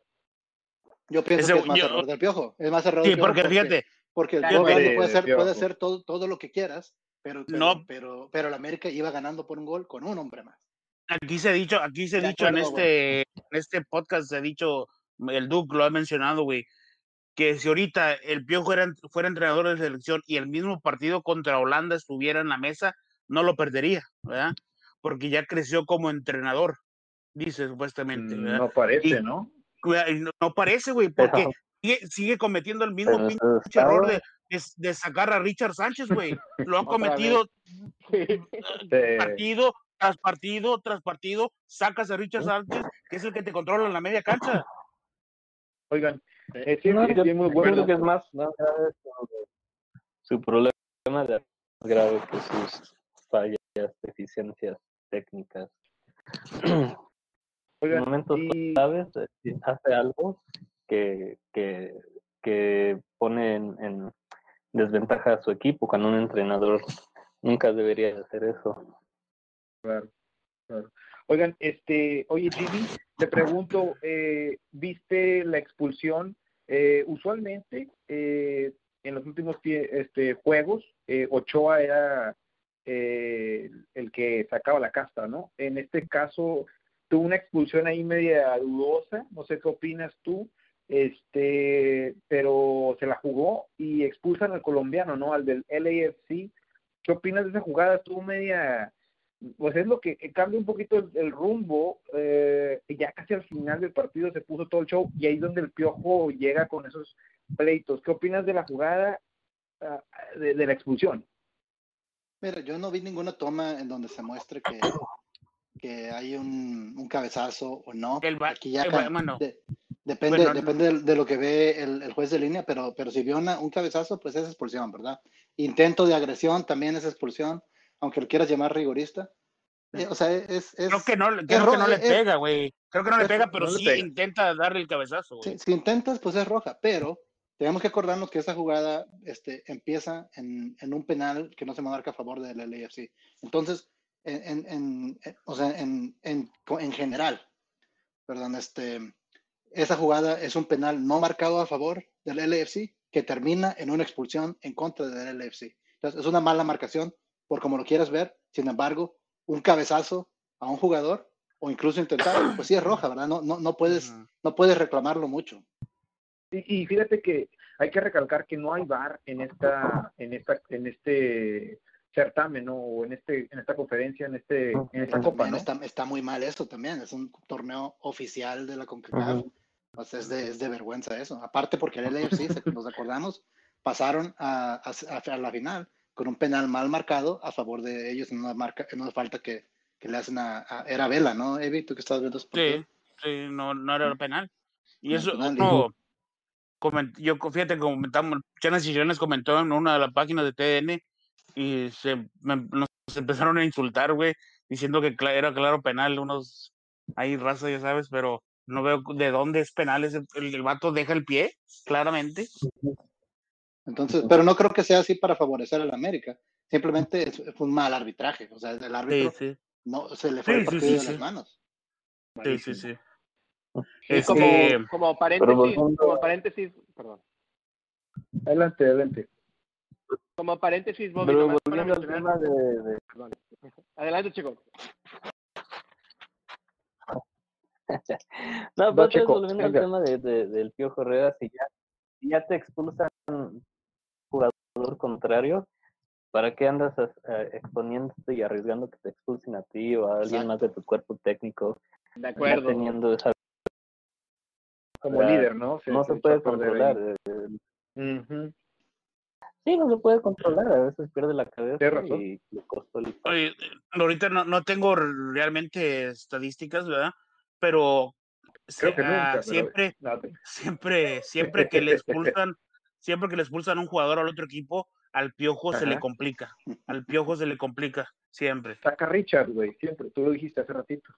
Yo pienso Ese- que es más yo- error del Piojo. Es más error sí, del Piojo porque fíjate, Porque el Bob Bradley de- puede de hacer, puede Piojo. hacer todo, todo lo que quieras, Pero, pero, No. pero, pero el América iba ganando por un gol con un hombre más. Aquí se ha dicho, aquí se ha dicho en acuerdo, este, en este podcast, se ha dicho, el Duke lo ha mencionado, güey, que si ahorita el Piojo era, fuera entrenador de selección y el mismo partido contra Holanda estuviera en la mesa, no lo perdería, ¿verdad? Porque ya creció como entrenador, dice supuestamente, ¿verdad? No parece, Y- ¿no? No, no parece, güey, Pero- porque sigue, sigue cometiendo el mismo error de, de, de sacar a Richard Sánchez, güey. Lo ha (laughs) Otra cometido (laughs) Sí. (laughs) partido tras partido tras partido, sacas a Richard Sánchez, que es el que te controla en la media cancha. Oigan, eh, sí, No, sí, yo sí, muy yo bueno. creo que es más, más grave su, su problema de más grave que sus deficiencias técnicas. en (clears throat) Oigan, momentos y- claves eh, hace algo que, que, que pone en, en desventaja a su equipo cuando un entrenador nunca debería de hacer eso. Claro, claro. Oigan, este, oye, Jimmy, te pregunto, eh, ¿viste la expulsión? Eh, usualmente, eh, en los últimos este, juegos, eh, Ochoa era eh, el que sacaba la casta, ¿no? En este caso, tuvo una expulsión ahí media dudosa, no sé qué opinas tú, este, pero se la jugó y expulsan al colombiano, ¿no? Al del LAFC. ¿Qué opinas de esa jugada? Estuvo media pues es lo que cambia un poquito el, rumbo eh, ya casi al final del partido se puso todo el show y ahí es donde el piojo llega con esos pleitos. ¿Qué opinas de la jugada ah, de la expulsión? Mira, yo no vi ninguna toma en donde se muestre que, que hay un, un cabezazo o no. El Aquí ya el bueno. de- depende, Bueno, depende de, de lo que ve el, el juez de línea, pero, pero si vio una- un cabezazo, pues es expulsión, ¿verdad? Intento de agresión también es expulsión, aunque lo quieras llamar rigorista. Eh, o sea, es, es, Creo que no, le- creo es que no le es- pega, güey. Creo que no le es- pega, pero no sí pega. intenta darle el cabezazo, si intentas, pues es roja, pero tenemos que acordarnos que esa jugada este, empieza en, en un penal que no se marca a favor del LAFC. Entonces, en, en- en- o sea, en, en, co- en general, perdón, este, esa jugada es un penal no marcado a favor del LAFC que termina en una expulsión en contra del LAFC. Entonces, es una mala marcación por como lo quieras ver. Sin embargo, un cabezazo a un jugador o incluso intentar, pues sí es roja, ¿verdad? No, no, no puedes, no puedes reclamarlo mucho. Y, y fíjate que hay que recalcar que no hay VAR en esta, en esta, en este certamen, ¿no? O en este, en esta conferencia, en este, en esta copa, ¿no? está, está muy mal eso también. Es un torneo oficial de la CONCACAF. O sea, es de, es de vergüenza eso. Aparte porque el LAFC, (laughs) si nos acordamos, pasaron a, a- a la final con un penal mal marcado a favor de ellos en una, marca, en una falta que, que le hacen a, a- Era Vela, ¿no, Evi? ¿Tú que estás viendo? Sí, sí, no, no era penal. Y No, eso, penal, coment- yo fíjate, comentamos, Chanas y Chanas comentó en una de las páginas de TN y se me- nos empezaron a insultar, güey, diciendo que era claro penal, unos ahí raza, ya sabes, pero no veo de dónde es penal, ese, el, el vato deja el pie, claramente. Entonces, pero no creo que sea así para favorecer al América. Simplemente es, fue un mal arbitraje. O sea, el árbitro sí, no, se le fue Sí, el partido de las manos. sí, sí, sí. Y como, como paréntesis, como paréntesis, perdón, Adelante, adelante. como paréntesis, Bobby, Pero nomás para volviendo al mencionar- tema de. Adelante, chico. (laughs) No, Va, pero Checo, volviendo al tema de, de- del Piojo Herrera, si ya, si ya te expulsan jugador contrario, ¿para qué andas as- eh, exponiéndote y arriesgando que te expulsen a ti o a alguien más de tu cuerpo técnico? De acuerdo. teniendo esa Como O sea, líder, ¿no? no se puede controlar. eh. Sí, no se puede controlar, a veces pierde la cabeza razón. y le costó el Oye, ahorita no, no tengo realmente estadísticas, ¿verdad? Pero se- Creo que ah, nunca, siempre, (laughs) siempre, siempre que le expulsan, siempre que le expulsan a un jugador al otro equipo, al piojo se le complica. Al piojo se le complica, siempre. Saca Richard, güey, siempre. Tú lo dijiste hace ratito.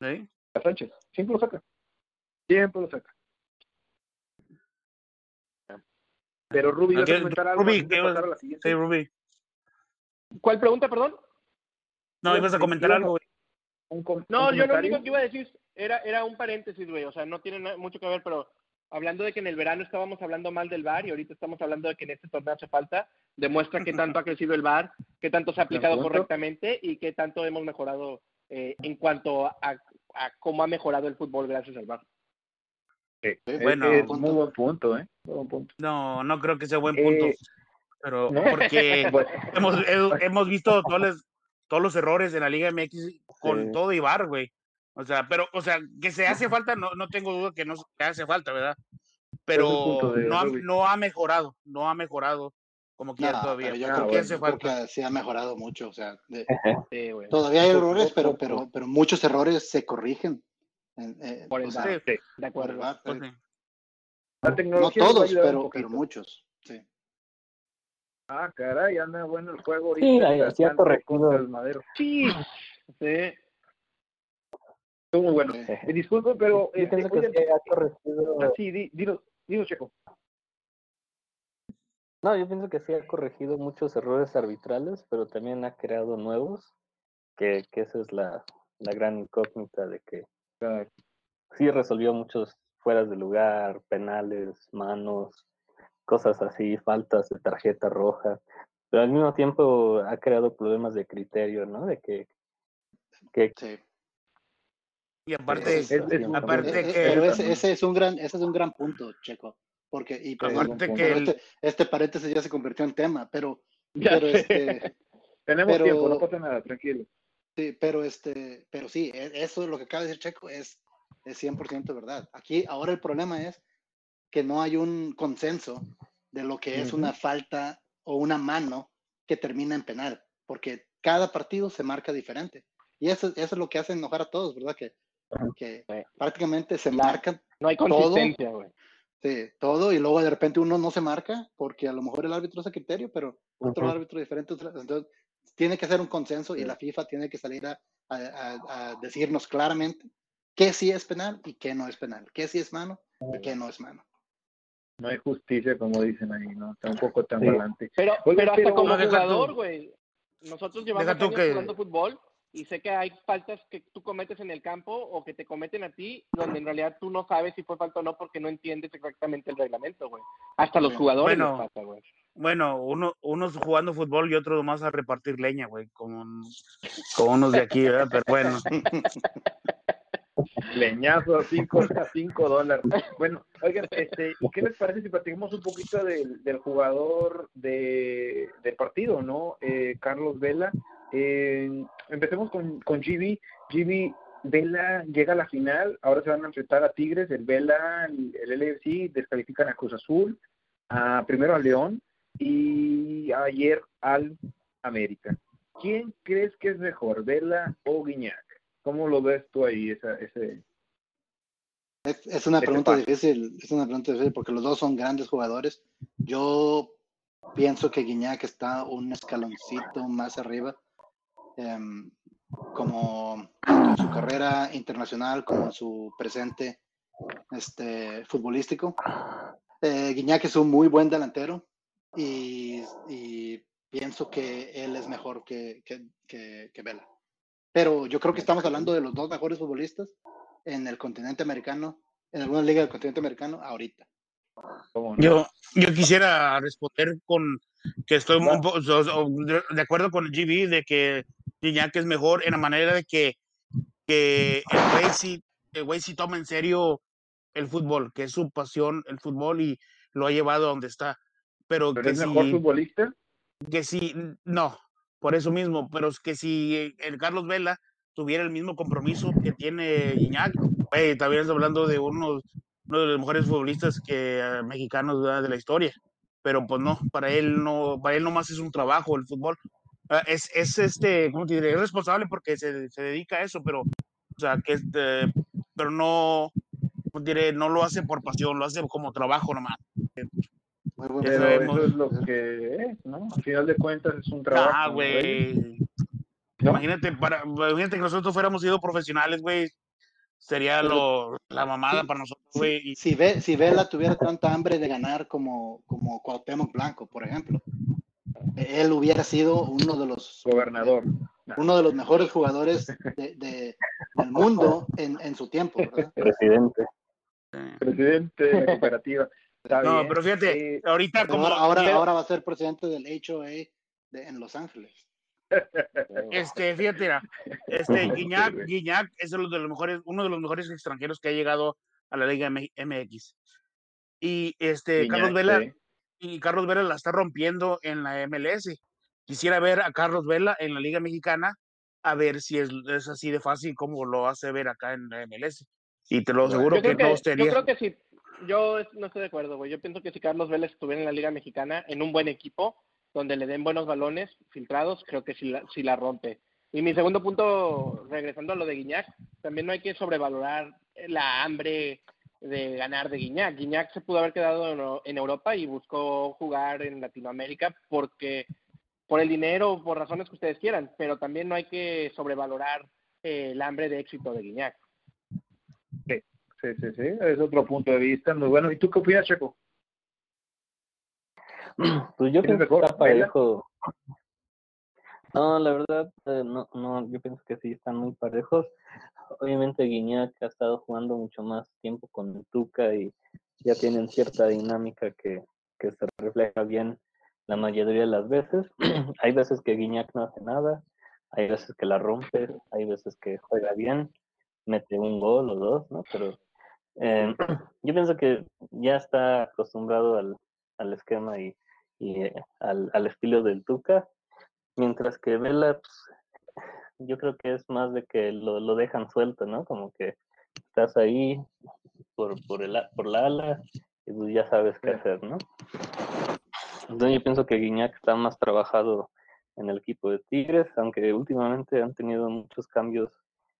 ¿sí? A Sánchez, siempre lo saca. Siempre lo saca. Pero Rubí, ¿vas a ¿Qué- comentar algo de qué pasar vas- a la siguiente? Sí, Rubí. ¿Cuál pregunta, perdón? No, ibas a comentar algo. Un No, un yo lo único que iba a decir era, era un paréntesis, güey. O sea, no tiene mucho que ver, pero hablando de que en el verano estábamos hablando mal del VAR y ahorita estamos hablando de que en este torneo hace falta, demuestra qué tanto ha crecido el VAR, qué tanto se ha (laughs) aplicado correctamente y qué tanto hemos mejorado eh, en cuanto a, a cómo ha mejorado el fútbol gracias al VAR. Bueno, es punto. muy buen punto, ¿eh? Buen punto. No, no creo que sea buen punto. Eh, pero (laughs) ¿no? porque (laughs) Pues, hemos, he- hemos visto (laughs) todos los, todos los errores en la Liga MX con Sí. todo Ibar, güey. O sea, pero, o sea, que se hace falta, no, no tengo duda que no se hace falta, ¿verdad? Pero punto no ha, no ha mejorado, no ha mejorado como quiera No, todavía. pero yo Ah, creo ¿Qué que, hace yo creo falta? que sí ha mejorado mucho. O sea, de- Sí, güey. todavía hay Poco, errores, pero, pero, pero muchos errores se corrigen. Eh, Por el sea, sí. De acuerdo. VAR, Pues eh, sí. La No tecnología a todos, pero, muchos. Sí. Ah, caray, anda bueno el juego Sí, ahorita. sí ha Atlante corregido. contra el Madero. Sí, sí. Estuvo muy bueno. Sí. Eh, disculpe, pero... Yo este, pienso que oigan, corregido. ah, sí, di, dilo, dilo, Checo. No, yo pienso que sí ha corregido muchos errores arbitrales, pero también ha creado nuevos, que, que esa es la, la gran incógnita de que sí resolvió muchos fueras de lugar, penales, manos, cosas así, faltas de tarjeta roja, pero al mismo tiempo ha creado problemas de criterio, ¿no? De que, que Sí. Y aparte, Es- es un- aparte que- pero ese, ese es un gran, ese es un gran punto, Checo. Porque, y perdón, aparte que el- este, este paréntesis ya se convirtió en tema, pero, Ya pero sé. este, (laughs) Tenemos Pero- tiempo, no pasa nada, tranquilo. Sí, pero este, pero sí, e- eso es lo que acaba de decir Checo es, es 100% verdad. Aquí, ahora el problema es que no hay un consenso de lo que es Ujú. una falta o una mano que termina en penal, porque cada partido se marca diferente. Y eso, eso es lo que hace enojar a todos, ¿verdad? Que, que Sí. prácticamente se La- marcan No hay consistencia, güey. Sí, todo y luego de repente uno no se marca porque a lo mejor el árbitro hace criterio, pero otro Ujú. árbitro diferente. Entonces, tiene que hacer un consenso y la FIFA tiene que salir a, a- a- a decirnos claramente qué sí es penal y qué no es penal, qué sí es mano y qué no es mano. No hay justicia, como dicen ahí, ¿no? Tampoco tan Sí. balante. Pero, Oigan, pero hasta pero- como No, jugador, güey. Nosotros llevamos años que- jugando fútbol y sé que hay faltas que tú cometes en el campo o que te cometen a ti, donde en realidad tú no sabes si fue falta o no porque no entiendes exactamente el reglamento, güey. Hasta los jugadores Bueno. les pasa, güey. Bueno, uno, unos jugando fútbol y otros más a repartir leña, güey, como, como unos de aquí, ¿verdad? Pero bueno, (laughs) Leñazo a 5 a cinco dólares. Bueno, oigan, este, ¿qué les parece si platicamos un poquito del, del jugador de, del partido, no? Eh, Carlos Vela. Eh, empecemos con, con GB. GB Vela llega a la final, ahora se van a enfrentar a Tigres, el Vela, el, el LFC descalifican a Cruz Azul, a, primero a León y ayer al América. ¿Quién crees que es mejor, Vela o Guiñac? ¿Cómo lo ves tú ahí, esa, ese, Es, es una Ese pregunta paso. difícil, es una pregunta difícil porque los dos son grandes jugadores. Yo pienso que Guiñac está un escaloncito más arriba, em, como en su carrera internacional como en su presente este, futbolístico. Eh, Guiñac es un muy buen delantero y, y pienso que él es mejor que, que, que- que Vela. Pero yo creo que estamos hablando de los dos mejores futbolistas en el continente americano, en alguna liga del continente americano ahorita. no? yo, yo quisiera responder con que estoy de acuerdo con el GB de que Gignac es mejor en la manera de que, que el güey sí, sí toma en serio el fútbol, que es su pasión el fútbol y lo ha llevado a donde está. Pero, ¿Pero que es mejor si- futbolista? que si, no, por eso mismo, pero es que si el Carlos Vela tuviera el mismo compromiso que tiene Iñak, güey, también estamos hablando de uno, uno de los mejores futbolistas que, eh, mexicanos ¿verdad? de la historia, pero pues no, para él no, para él nomás es un trabajo el fútbol. Ah, Es, es este, ¿cómo te diré? Es responsable porque se, se dedica a eso, pero, o sea, que este, pero no, ¿cómo te diré? No lo hace por pasión, lo hace como trabajo nomás. Muy Pero sabemos. eso es lo que es, ¿no? Al final de cuentas es un trabajo. Ah, ¿no, güey. ¿No? Imagínate, para, imagínate que nosotros fuéramos sido profesionales, güey. Sería lo, la mamada Sí, para nosotros, Si, güey. si, Ve- si Vela tuviera tanta hambre de ganar como, como Cuauhtémoc Blanco, por ejemplo, él hubiera sido uno de los Gobernador. uno de los mejores jugadores de- de- del mundo en, en su tiempo, ¿verdad? presidente. Presidente de la cooperativa. Está No, bien. pero fíjate, Eh, ahorita Pero como ahora, ahora, ahora va a ser presidente del HOA de, en Los Ángeles. (laughs) este, fíjate, mira, este (laughs) Guiñac, Guiñac es uno de los mejores, uno de los mejores extranjeros que ha llegado a la Liga M- MX. Y este Carlos Guiñac, Vela sí. y Carlos Vela la está rompiendo en la MLS. Quisiera ver a Carlos Vela en la Liga Mexicana a ver si es, es así de fácil como lo hace ver acá en la MLS. Y te lo aseguro que, no que, sería. yo creo que si, yo no estoy de acuerdo, güey. Yo pienso que si Carlos Vélez estuviera en la Liga Mexicana, en un buen equipo, donde le den buenos balones filtrados, creo que sí la, la rompe. Y mi segundo punto, regresando a lo de Guiñac, también no hay que sobrevalorar la hambre de ganar de Guiñac. Guiñac se pudo haber quedado en, en Europa y buscó jugar en Latinoamérica porque por el dinero o por razones que ustedes quieran, pero también no hay que sobrevalorar eh, el hambre de éxito de Guiñac. Sí, sí, sí. Es otro punto de vista muy bueno. ¿Y tú qué opinas, Checo? (clears throat) Pues yo ¿Quién pienso es que está parejo. No, la verdad, eh, no, no, yo pienso que sí están muy parejos. Obviamente Guiñac ha estado jugando mucho más tiempo con Tuca y ya tienen cierta dinámica que, que se refleja bien la mayoría de las veces. (clears throat) hay veces que Guiñac no hace nada, hay veces que la rompe, hay veces que juega bien, mete un gol o dos, ¿no? Pero eh, (clears throat) yo pienso que ya está acostumbrado al, al esquema y, y eh, al, al estilo del Tuca, mientras que Vela, pues, yo creo que es más de que lo, lo dejan suelto, ¿no? Como que estás ahí por, por, el, por la ala y pues ya sabes qué hacer, ¿no? Entonces yo pienso que Guiñac está más trabajado en el equipo de Tigres, aunque últimamente han tenido muchos cambios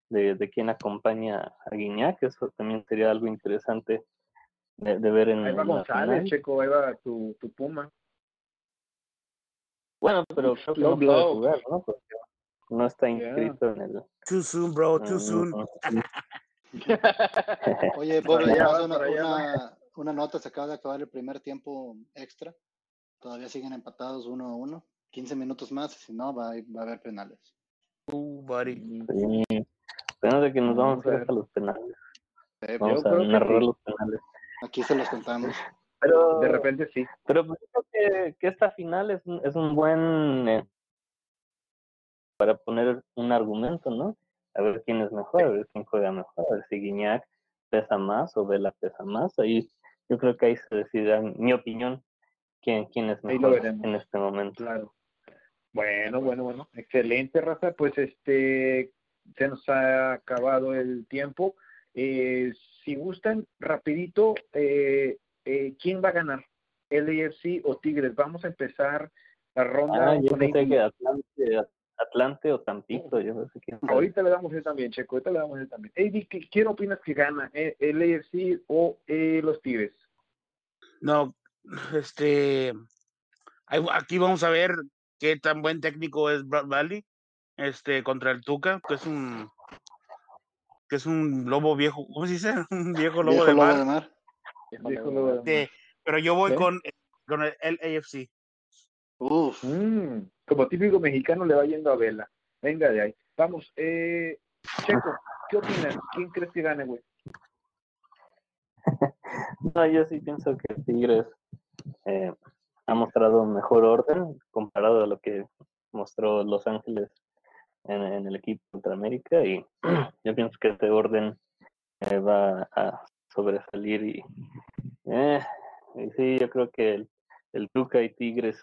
de, de quién acompaña a Guiñac, eso también sería algo interesante de, de ver en, Ahí va en la González, final. Checo, ahí va tu, tu Puma. Bueno, pero creo que no puede jugar, ¿no? Porque no está inscrito en el... Too soon, bro, too soon. (laughs) Oye, nomás va, una, una, una nota, se acaba de acabar el primer tiempo extra. Todavía siguen empatados uno a uno. 15 minutos más, si no, va, a- va a haber penales. Uh, buddy. Sí. Pero de que nos vamos Vamos a ir ver. hasta los penales. Eh, Vamos a que narrar los penales. Aquí se los contamos. Pero, De repente sí. pero pues, creo que, que esta final es un, es un buen eh, para poner un argumento, ¿no? A ver quién es mejor, a ver quién juega mejor, a ver si Guiñac pesa más o Vela pesa más. Ahí yo creo que ahí se decidirá, en mi opinión, quién, quién es mejor en este momento. Claro. Bueno, bueno, bueno. Excelente, raza. Pues este, se nos ha acabado el tiempo. Eh, si gustan, rapidito, eh, eh, ¿quién va a ganar? ¿LAFC o Tigres? Vamos a empezar la ronda. Ah, yo con pensé que Atlante, Atlante o Tampito, yo no sé quién. sabe. Ahorita le damos él también, Checo. Ahorita le damos él también. AD, ¿qué- ¿quién opinas que gana? Eh, ¿LAFC o eh, los Tigres? No, este, aquí vamos a ver qué tan buen técnico es Brad Valley, este, contra el Tuca, que es un, que es un lobo viejo, ¿cómo se dice? (laughs) Un viejo lobo Viejo de lobo mar. de mar. Dijo lo de- pero yo voy ¿Sí? con, con el LAFC. Uf, Mm, como típico mexicano le va yendo a Vela. Venga de ahí. Vamos, eh, Checo, ¿qué opinas? ¿Quién crees que gane, güey? (laughs) No, yo sí pienso que Tigres eh, ha mostrado un mejor orden comparado a lo que mostró Los Ángeles en, en el equipo contra América y (clears throat) yo pienso que este orden eh, va a sobresalir y, eh, y sí, yo creo que el, el Tuca y Tigres,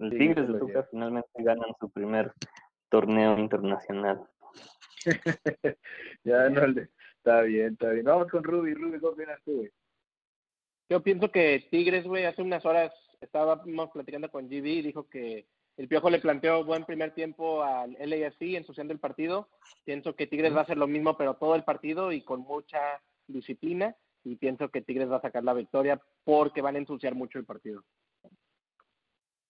el Sí, Tigres se de lo Tuca finalmente ganan su primer torneo internacional. (laughs) ya no le... Está bien, está bien. Vamos con Ruby. Ruby, ¿qué opinas tú, güey? Yo pienso que Tigres, güey, hace unas horas estábamos platicando con GB y dijo que el Piojo le planteó buen primer tiempo al LAFC ensuciando el partido. Pienso que Tigres va a hacer lo mismo, pero todo el partido y con mucha disciplina. Y pienso que Tigres va a sacar la victoria porque van a ensuciar mucho el partido.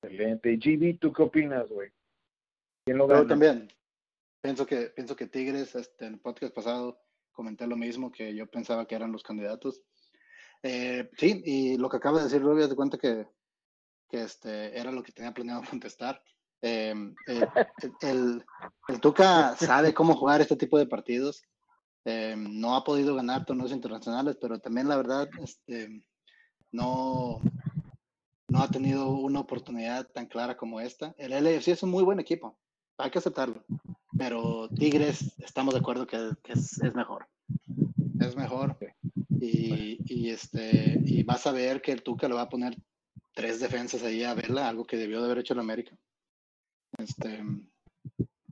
Excelente. Y GB, ¿tú qué opinas, güey? ¿Quién lo Yo también. Pienso que, pienso que Tigres, este, en el podcast pasado comenté lo mismo que yo pensaba que eran los candidatos. Eh, sí, y lo que acaba de decir Rubio, de cuenta que, que este, era lo que tenía planeado (laughs) contestar. Eh, eh, el, el Tuca sabe cómo jugar este tipo de partidos. Eh, no ha podido ganar torneos internacionales, pero también la verdad, este, no, no ha tenido una oportunidad tan clara como esta. El LAFC es un muy buen equipo, hay que aceptarlo, pero Tigres estamos de acuerdo que, que es, es, mejor. Es mejor. Y, y, este, y vas a ver que el Tuca le va a poner tres defensas ahí a verla, algo que debió de haber hecho el América. Este,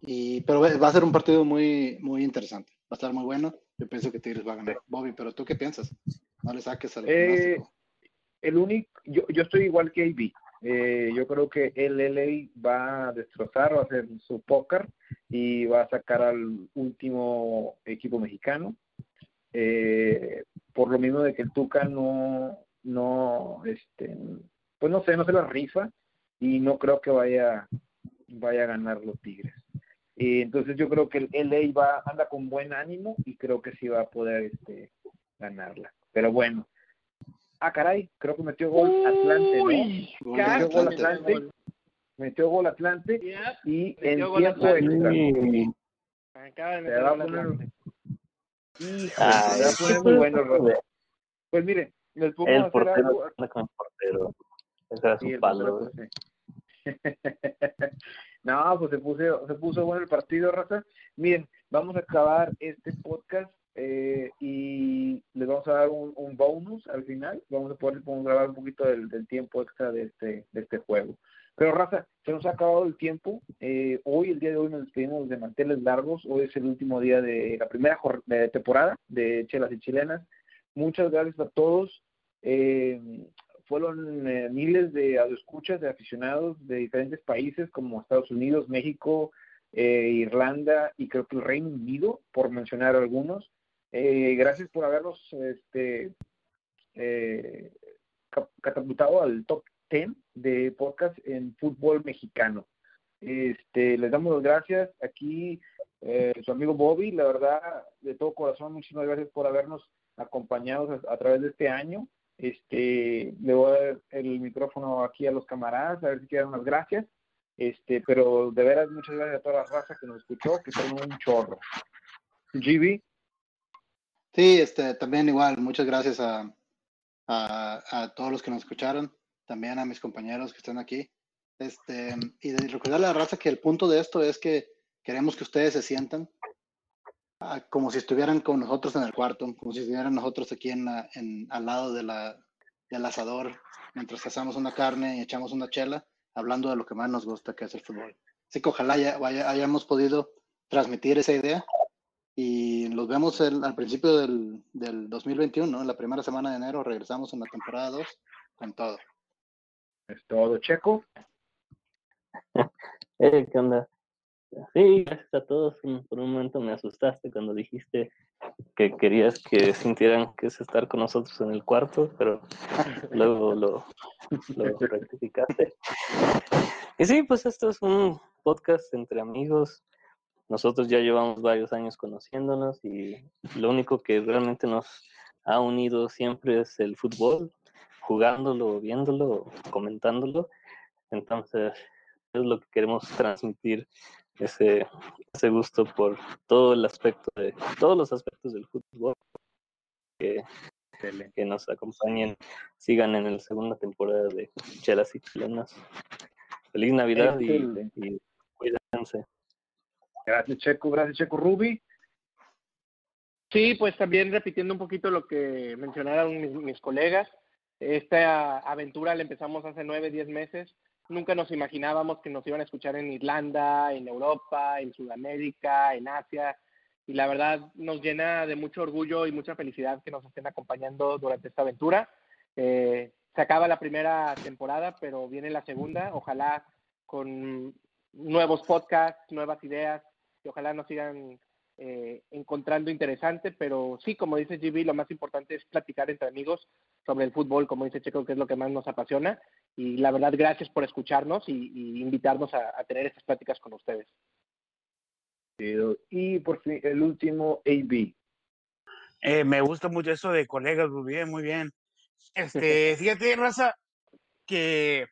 y, pero va a ser un partido muy, muy interesante. Va a estar muy bueno. Yo pienso que Tigres va a ganar. Bobby, ¿pero tú qué piensas? No le saques al eh, El único, yo, yo estoy igual que AB. Eh, yo creo que el LA va a destrozar, va a hacer su póker y va a sacar al último equipo mexicano. Eh, por lo mismo de que el Tuca no, no, este, pues no sé, no se la rifa y no creo que vaya, vaya a ganar los Tigres. Y entonces yo creo que el LA va, anda con buen ánimo y creo que sí va a poder este, ganarla. Pero bueno. Ah, caray, creo que metió gol Atlante, ¿no? Metió gol Atlante. Metió gol Atlante y en tiempo extra. Acaba de meter gol Atlante. Muy bueno, Pues mire, les pongo el portero, algo. Con el portero. Ese era su sí, palo. (laughs) no, pues se puso, se puso bueno el partido, raza. Miren, vamos a acabar este podcast eh, y les vamos a dar un, un, bonus al final. Vamos a poder podemos grabar un poquito del, del, tiempo extra de este, de este juego. Pero raza, se nos ha acabado el tiempo. Eh, hoy, el día de hoy, nos despedimos de manteles largos. Hoy es el último día de la primera de temporada de Chelas y Chilenas. Muchas gracias a todos. Eh, fueron eh, miles de escuchas de aficionados de diferentes países como Estados Unidos, México, eh, Irlanda y creo que el Reino Unido, por mencionar algunos. Eh, gracias por habernos este, eh, catapultado al top 10 de podcast en fútbol mexicano. Este, les damos las gracias. Aquí eh, su amigo Bobby, la verdad, de todo corazón, muchísimas gracias por habernos acompañado a, a través de este año. Este, le voy a dar el micrófono aquí a los camaradas, a ver si quieren unas gracias. Este, pero de veras, muchas gracias a toda la raza que nos escuchó, que son un chorro. GB. Sí, este, también igual, muchas gracias a, a, a, todos los que nos escucharon, también a mis compañeros que están aquí. Este, y de recordar a la raza que el punto de esto es que queremos que ustedes se sientan como si estuvieran con nosotros en el cuarto, como si estuvieran nosotros aquí en, la, en al lado de la, del asador, mientras asamos una carne y echamos una chela, hablando de lo que más nos gusta, que es el fútbol. Así que ojalá ya, vaya, hayamos podido transmitir esa idea y los vemos el, al principio del, del 2021, en la primera semana de enero, regresamos en la temporada 2 con todo. Es todo, Checo. (laughs) Eh, ¿Qué onda? Sí, gracias a todos. Por un momento me asustaste cuando dijiste que querías que sintieran que es estar con nosotros en el cuarto, pero (laughs) luego lo, lo (laughs) rectificaste. Y sí, pues esto es un podcast entre amigos. Nosotros ya llevamos varios años conociéndonos y lo único que realmente nos ha unido siempre es el fútbol, jugándolo, viéndolo, comentándolo. Entonces, es lo que queremos transmitir ese, ese gusto por todo el aspecto de todos los aspectos del fútbol que, que nos acompañen, sigan en la segunda temporada de Chelas y Chilenas. Feliz Navidad y, y, cuídense. Gracias Checo, gracias Checo Ruby. Sí, pues también repitiendo un poquito lo que mencionaron mis, mis colegas, esta aventura la empezamos hace nueve, diez meses nunca nos imaginábamos que nos iban a escuchar en Irlanda, en Europa, en Sudamérica, en Asia. Y la verdad nos llena de mucho orgullo y mucha felicidad que nos estén acompañando durante esta aventura. Eh, se acaba la primera temporada, pero viene la segunda. Ojalá con nuevos podcasts, nuevas ideas, y ojalá nos sigan eh, encontrando interesante. Pero sí, como dice GB, lo más importante es platicar entre amigos sobre el fútbol, como dice Checo, que es lo que más nos apasiona. Y la verdad, gracias por escucharnos y, y invitarnos a, a, tener estas pláticas con ustedes. Y por fin, el último, AB. Eh, me gusta mucho eso de colegas, muy bien, muy bien. Este, (laughs) fíjate, Raza, que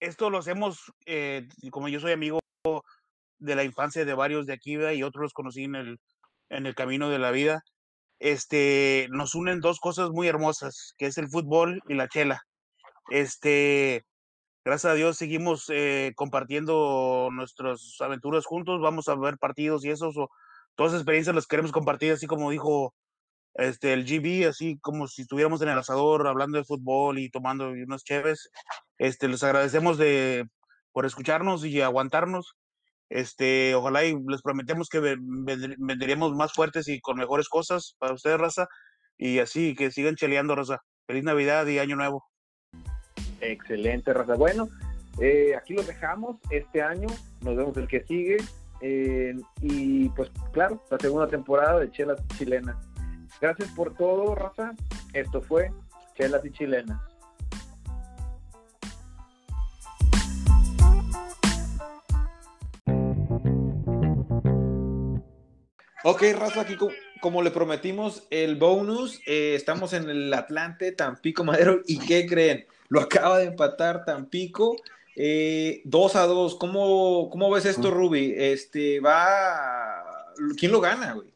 esto lo hacemos, eh, como yo soy amigo de la infancia de varios de aquí y otros los conocí en el en el camino de la vida, este, nos unen dos cosas muy hermosas, que es el fútbol y la chela. Este, gracias a Dios seguimos eh, compartiendo nuestras aventuras juntos, vamos a ver partidos y eso, o, todas esas experiencias las queremos compartir, así como dijo este, el GB, así como si estuviéramos en el asador hablando de fútbol y tomando unas chéves. Este, les agradecemos de, por escucharnos y aguantarnos. Este, ojalá y les prometemos que venderíamos más fuertes y con mejores cosas para ustedes, raza. Y así, que sigan cheleando, raza. Feliz Navidad y Año Nuevo. Excelente, raza. Bueno, eh, aquí lo dejamos este año. Nos vemos el que sigue. Eh, y pues claro, la segunda temporada de Chelas Chilenas. Gracias por todo, raza. Esto fue Chelas y Chilenas. Ok, raza, aquí como, le prometimos el bonus, eh, estamos en el Atlante, Tampico Madero, ¿y qué creen? Lo acaba de empatar Tampico, eh, 2 a 2. ¿Cómo, ¿Cómo ves esto, Ruby? Este, va... ¿Quién lo gana, güey?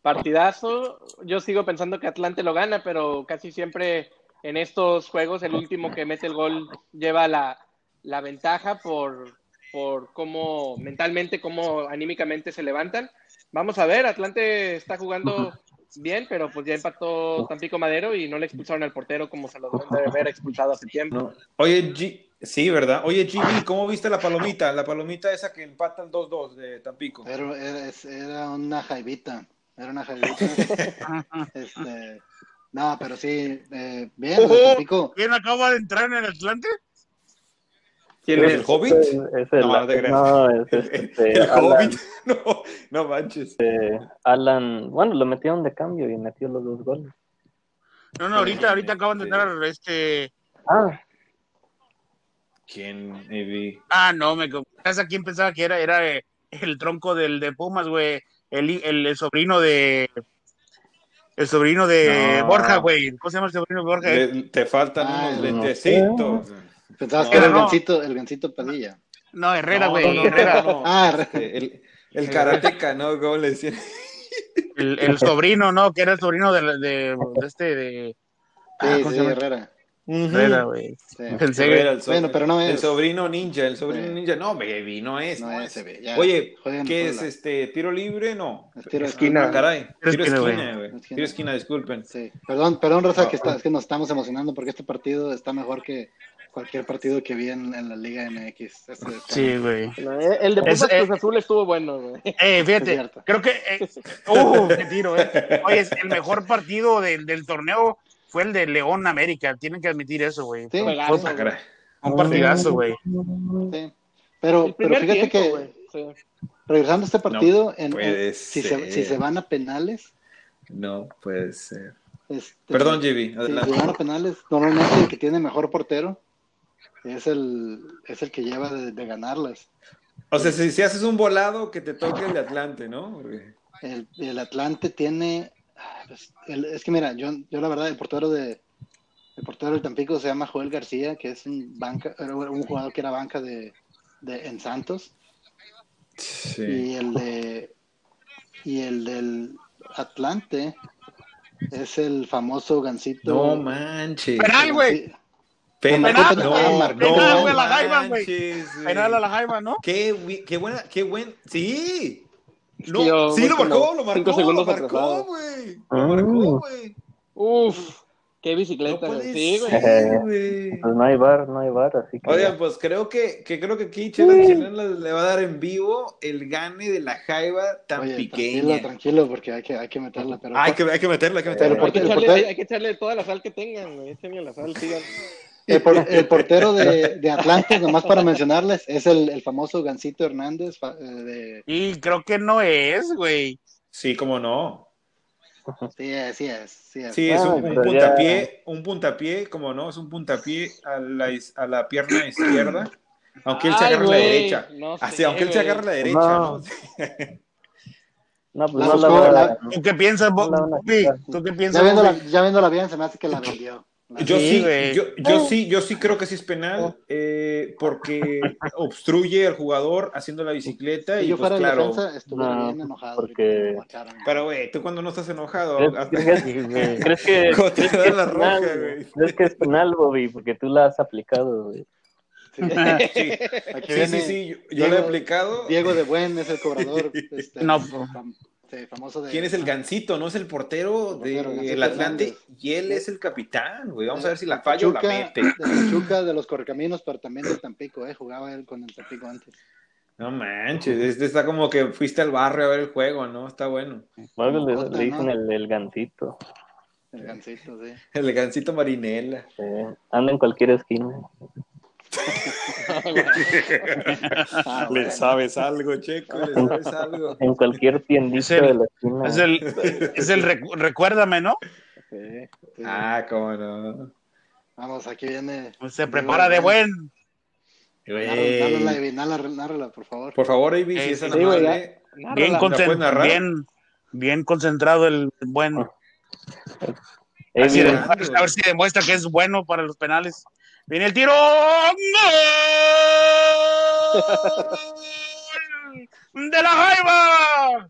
Partidazo, yo sigo pensando que Atlante lo gana, pero casi siempre en estos juegos el último que mete el gol lleva la, la ventaja por, por cómo mentalmente, cómo anímicamente se levantan. Vamos a ver, Atlante está jugando bien, pero pues ya empató Tampico Madero y no le expulsaron al portero como se lo deben de haber expulsado hace tiempo. Oye, G sí, ¿verdad? Oye, GB, ¿cómo viste la palomita? La palomita esa que empatan 2-2 de Tampico. Pero era, era una jaivita, era una jaivita. (laughs) este, no, pero sí, eh, bien, Tampico. ¿Quién acaba de entrar en el Atlante? ¿Quién es el Hobbit? Es, el, no, de no, es (laughs) este, el Hobbit. (laughs) No, no manches. Eh, Alan, bueno, lo metieron de cambio y metió los dos goles. No, no, ahorita, ahorita acaban de entrar este. Ah. ¿Quién, Evi? Ah, no, me ¿sabes a quién pensaba que era? Era eh, el tronco del de Pumas, güey. El, el, el, sobrino de. El sobrino de no. Borja, güey. ¿Cómo se llama el sobrino de Borja? Le, te faltan ah, unos lentecitos. No Pensabas no, que era el gancito, el gancito Padilla. No, Herrera, güey. No, Herrera. (laughs) Ah, Herrera. El, el karateca, ¿no? ¿Cómo le decían? El, el, sobrino, ¿no? Que era el sobrino de, de, de este, de... Sí, ah, sí, Herrera. Herrera, güey. Sí. Pensé el so bueno, pero no es. El sobrino ninja, el sobrino sí. ninja. No, baby, no es. No, es. Ya, Oye, ¿qué es este? ¿Tiro libre? No. Es tiro esquina. Ah, caray. Tiro esquina, güey. Tiro esquina, disculpen. Sí. Perdón, perdón, Rosa, que, está, es que nos estamos emocionando porque este partido está mejor que cualquier partido que vi en, en la Liga MX. Este, sí, güey. El de Pumas Cruz Azul estuvo bueno, güey. Eh, fíjate, creo que. Eh, uh, qué tiro, eh. Oye, el mejor partido del, del torneo fue el de León América. Tienen que admitir eso, güey. Sí, un partidazo, güey. Sí. Pero, pero fíjate tiempo, que. Sí. Regresando a este partido, no en, en, si, se, si se van a penales. No puede ser. Este, Perdón, JB, adelante. Si se van a penales, normalmente el que tiene mejor portero es el, es el que lleva de, de ganarlas. O sea, si, si, haces un volado, que te toque el Atlante, ¿no? Porque... El, el, Atlante tiene. Pues, el, es que mira, yo, yo la verdad, el portero de. El portero del Tampico se llama Joel García, que es un banca, un jugador que era banca de, de en Santos. Sí. Y el de. Y el del Atlante es el famoso Gancito. No manches. Penal, güey. Penal, penal, no, penal, no, güey, a la Jaiba, güey. Penal a la Jaiba, ¿no? Qué, qué buena, qué buen. Sí. No, yo sí lo marcó, lo cinco marcó, lo segundos marcó, güey. Ah. Lo marcó, güey. Uf, qué No bicicleta, puede Sí, güey. Pues no hay bar, no hay bar, así que. Oigan, pues creo que, que creo que aquí Chela le va a dar en vivo el gane de la Jaiba tan Oye, pequeña. tranquilo, tranquilo, porque hay que, hay que meterla. Pero Hay que, hay que meterla, hay que meterla. Hay que, echarle, hay, hay que echarle toda la sal que tengan, güey. Échenle la sal, sigan. (laughs) el, por- el (laughs) portero de, de Atlante, nomás para mencionarles, es el, el famoso Gancito Hernández. eh, de, Y creo que no es, güey. Sí, cómo no. sí, es, sí es. Sí, es. Sí, es Ah, un, ya- puntapié, un puntapié, como no, es un puntapié a la, a la pierna izquierda. Aunque él se Ay, agarra la derecha. no Así, sé, aunque él se güey. agarra la derecha, No. ¿no? No, pues La no la la- a- ¿Tú qué piensas, No la Bobby? ¿Tú qué Ya piensas, viéndola, Bobby? ya viéndola bien, se me hace que la vendió. Yo Sí, yo, yo sí, yo sí creo que sí es penal, eh, porque obstruye al jugador haciendo la bicicleta Si y yo pues claro. defensa, No, bien enojado. porque-. Pero güey, tú cuando no estás enojado, ¿Crees, que, (laughs) (laughs) crees que- crees es la penal, roja, güey? güey. ¿Crees que es penal, Bobby? Porque tú la has aplicado, güey. Sí. Sí, (laughs) Aquí sí, viene sí, sí, yo, yo lo he Diego- aplicado. Diego de Buen es el cobrador. Este, No. Fam- sí, famoso de. ¿Quién es el gancito? ¿No es el portero El portero, del Atlante? Y él es el capitán, güey. Vamos a ver si la falla o la mete. De Pachuca, de los Correcaminos, pero también del Tampico, ¿eh? Jugaba él con el Tampico antes. No manches, este está como que fuiste al barrio a ver el juego, ¿no? Está bueno. Algo le, dicen ¿no? el, el gancito. El gancito, sí. El gancito marinela. Anda en cualquier esquina. (laughs) Ah, Le sabes algo, Checo, le sabes algo. En cualquier tiendita Es el- de la esquina. Es el, es el recu- recuérdame, ¿no? Sí, sí. Ah, cómo no. Vamos, aquí viene. Se prepara de buen. Nárrala, nárrala, por favor. Por favor, Avi, si es sí. Bien, bien, bien concentrado el buen. Eh, Así de- bien, a ver- a ver si demuestra que es bueno para los penales. Viene el tiro. ¡Gol! ¡De la Jaiba!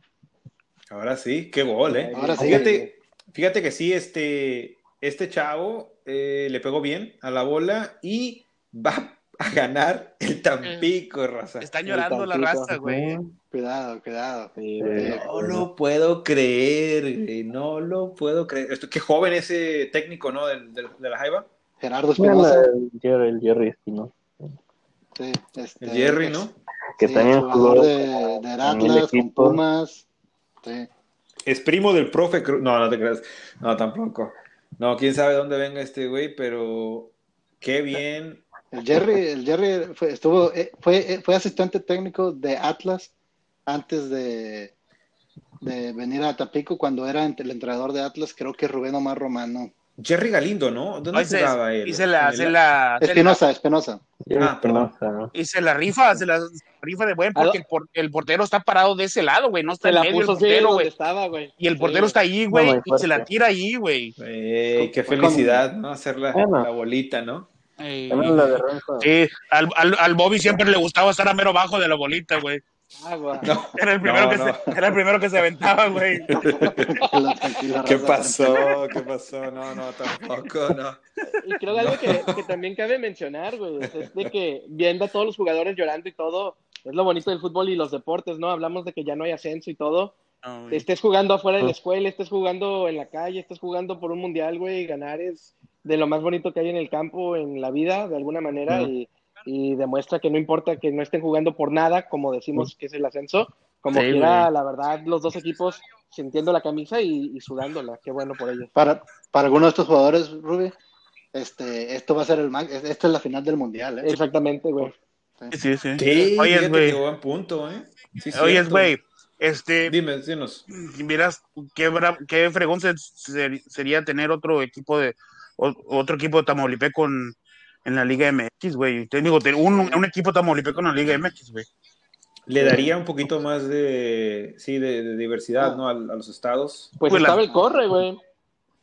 Ahora sí, qué gol, ¿eh? Ahora sí. Fíjate, fíjate que sí, este, este chavo eh, le pegó bien a la bola y va a ganar el Tampico, raza. Está llorando la raza, güey. Cuidado, cuidado. Sí. No lo puedo creer, güey, no lo puedo creer. Esto, qué joven ese técnico, ¿no? Del- de la Jaiba. Gerardo Espinosa. el Jerry, el Jerry Espino, Sí, este, El Jerry, ¿no? que sí, también jugador jugó de, el Atlas, con equipo. Pumas. Sí. Es primo del profe Cruz. No, no te creas. No, tampoco. No, quién sabe dónde venga este güey, pero qué bien. El Jerry, el Jerry fue, estuvo, eh, fue, eh, fue asistente técnico de Atlas antes de, de venir a Tapico cuando era el entrenador de Atlas, creo que Rubén Omar Romano. Jerry Galindo, ¿no? ¿Dónde jugaba él? Y se la, se la, Espinosa, Espinosa. Ah, perdón. Espinosa. y se la rifa, se la rifa de buen porque el, por- el portero está parado de ese lado, güey. No está Se en la medio el portero, donde güey. estaba, güey. Y el portero está ahí, güey, y se la tira ahí, güey. Ey, qué felicidad, ¿no? Hacer la, Bueno. la bolita, ¿no? Ey. También la de Renzo. Sí, al, al, al Bobby siempre le gustaba estar a mero bajo de la bolita, güey. Ah. No. Era el primero, No, que, no. Se, era el primero que se aventaba, güey. (laughs) ¿Qué pasó? ¿Qué pasó? No, no, tampoco, no. Y creo que algo que, que también cabe mencionar, güey, es de que viendo a todos los jugadores llorando y todo, es lo bonito del fútbol y los deportes, ¿no? Hablamos de que ya no hay ascenso y todo. Estés jugando afuera de la escuela, estés jugando en la calle, estés jugando por un mundial, güey, ganar es de lo más bonito que hay en el campo, en la vida, de alguna manera, y, y demuestra que no importa que no estén jugando por nada, como decimos que es el ascenso, como Sí, quiera, la verdad, los dos equipos sintiendo la camisa y, y sudándola, qué bueno por ellos. Para, para algunos de estos jugadores, Rubi, este, esto va a ser el esta es la final del mundial, ¿eh? Exactamente, güey. Sí, sí. Sí, Oye, güey. que buen punto, ¿eh? Sí, Oye, güey, este, Dime, dinos. miras, qué, qué fregón se- ser- sería tener otro equipo de, o- otro equipo de Tamaulipeco en, en la Liga MX, güey. Te digo, un, un equipo Tamaulipeco en la Liga MX, güey. Le daría un poquito más de, sí, de, de diversidad, ¿no? A, a los estados. Pues Pues la- estaba el corre, güey.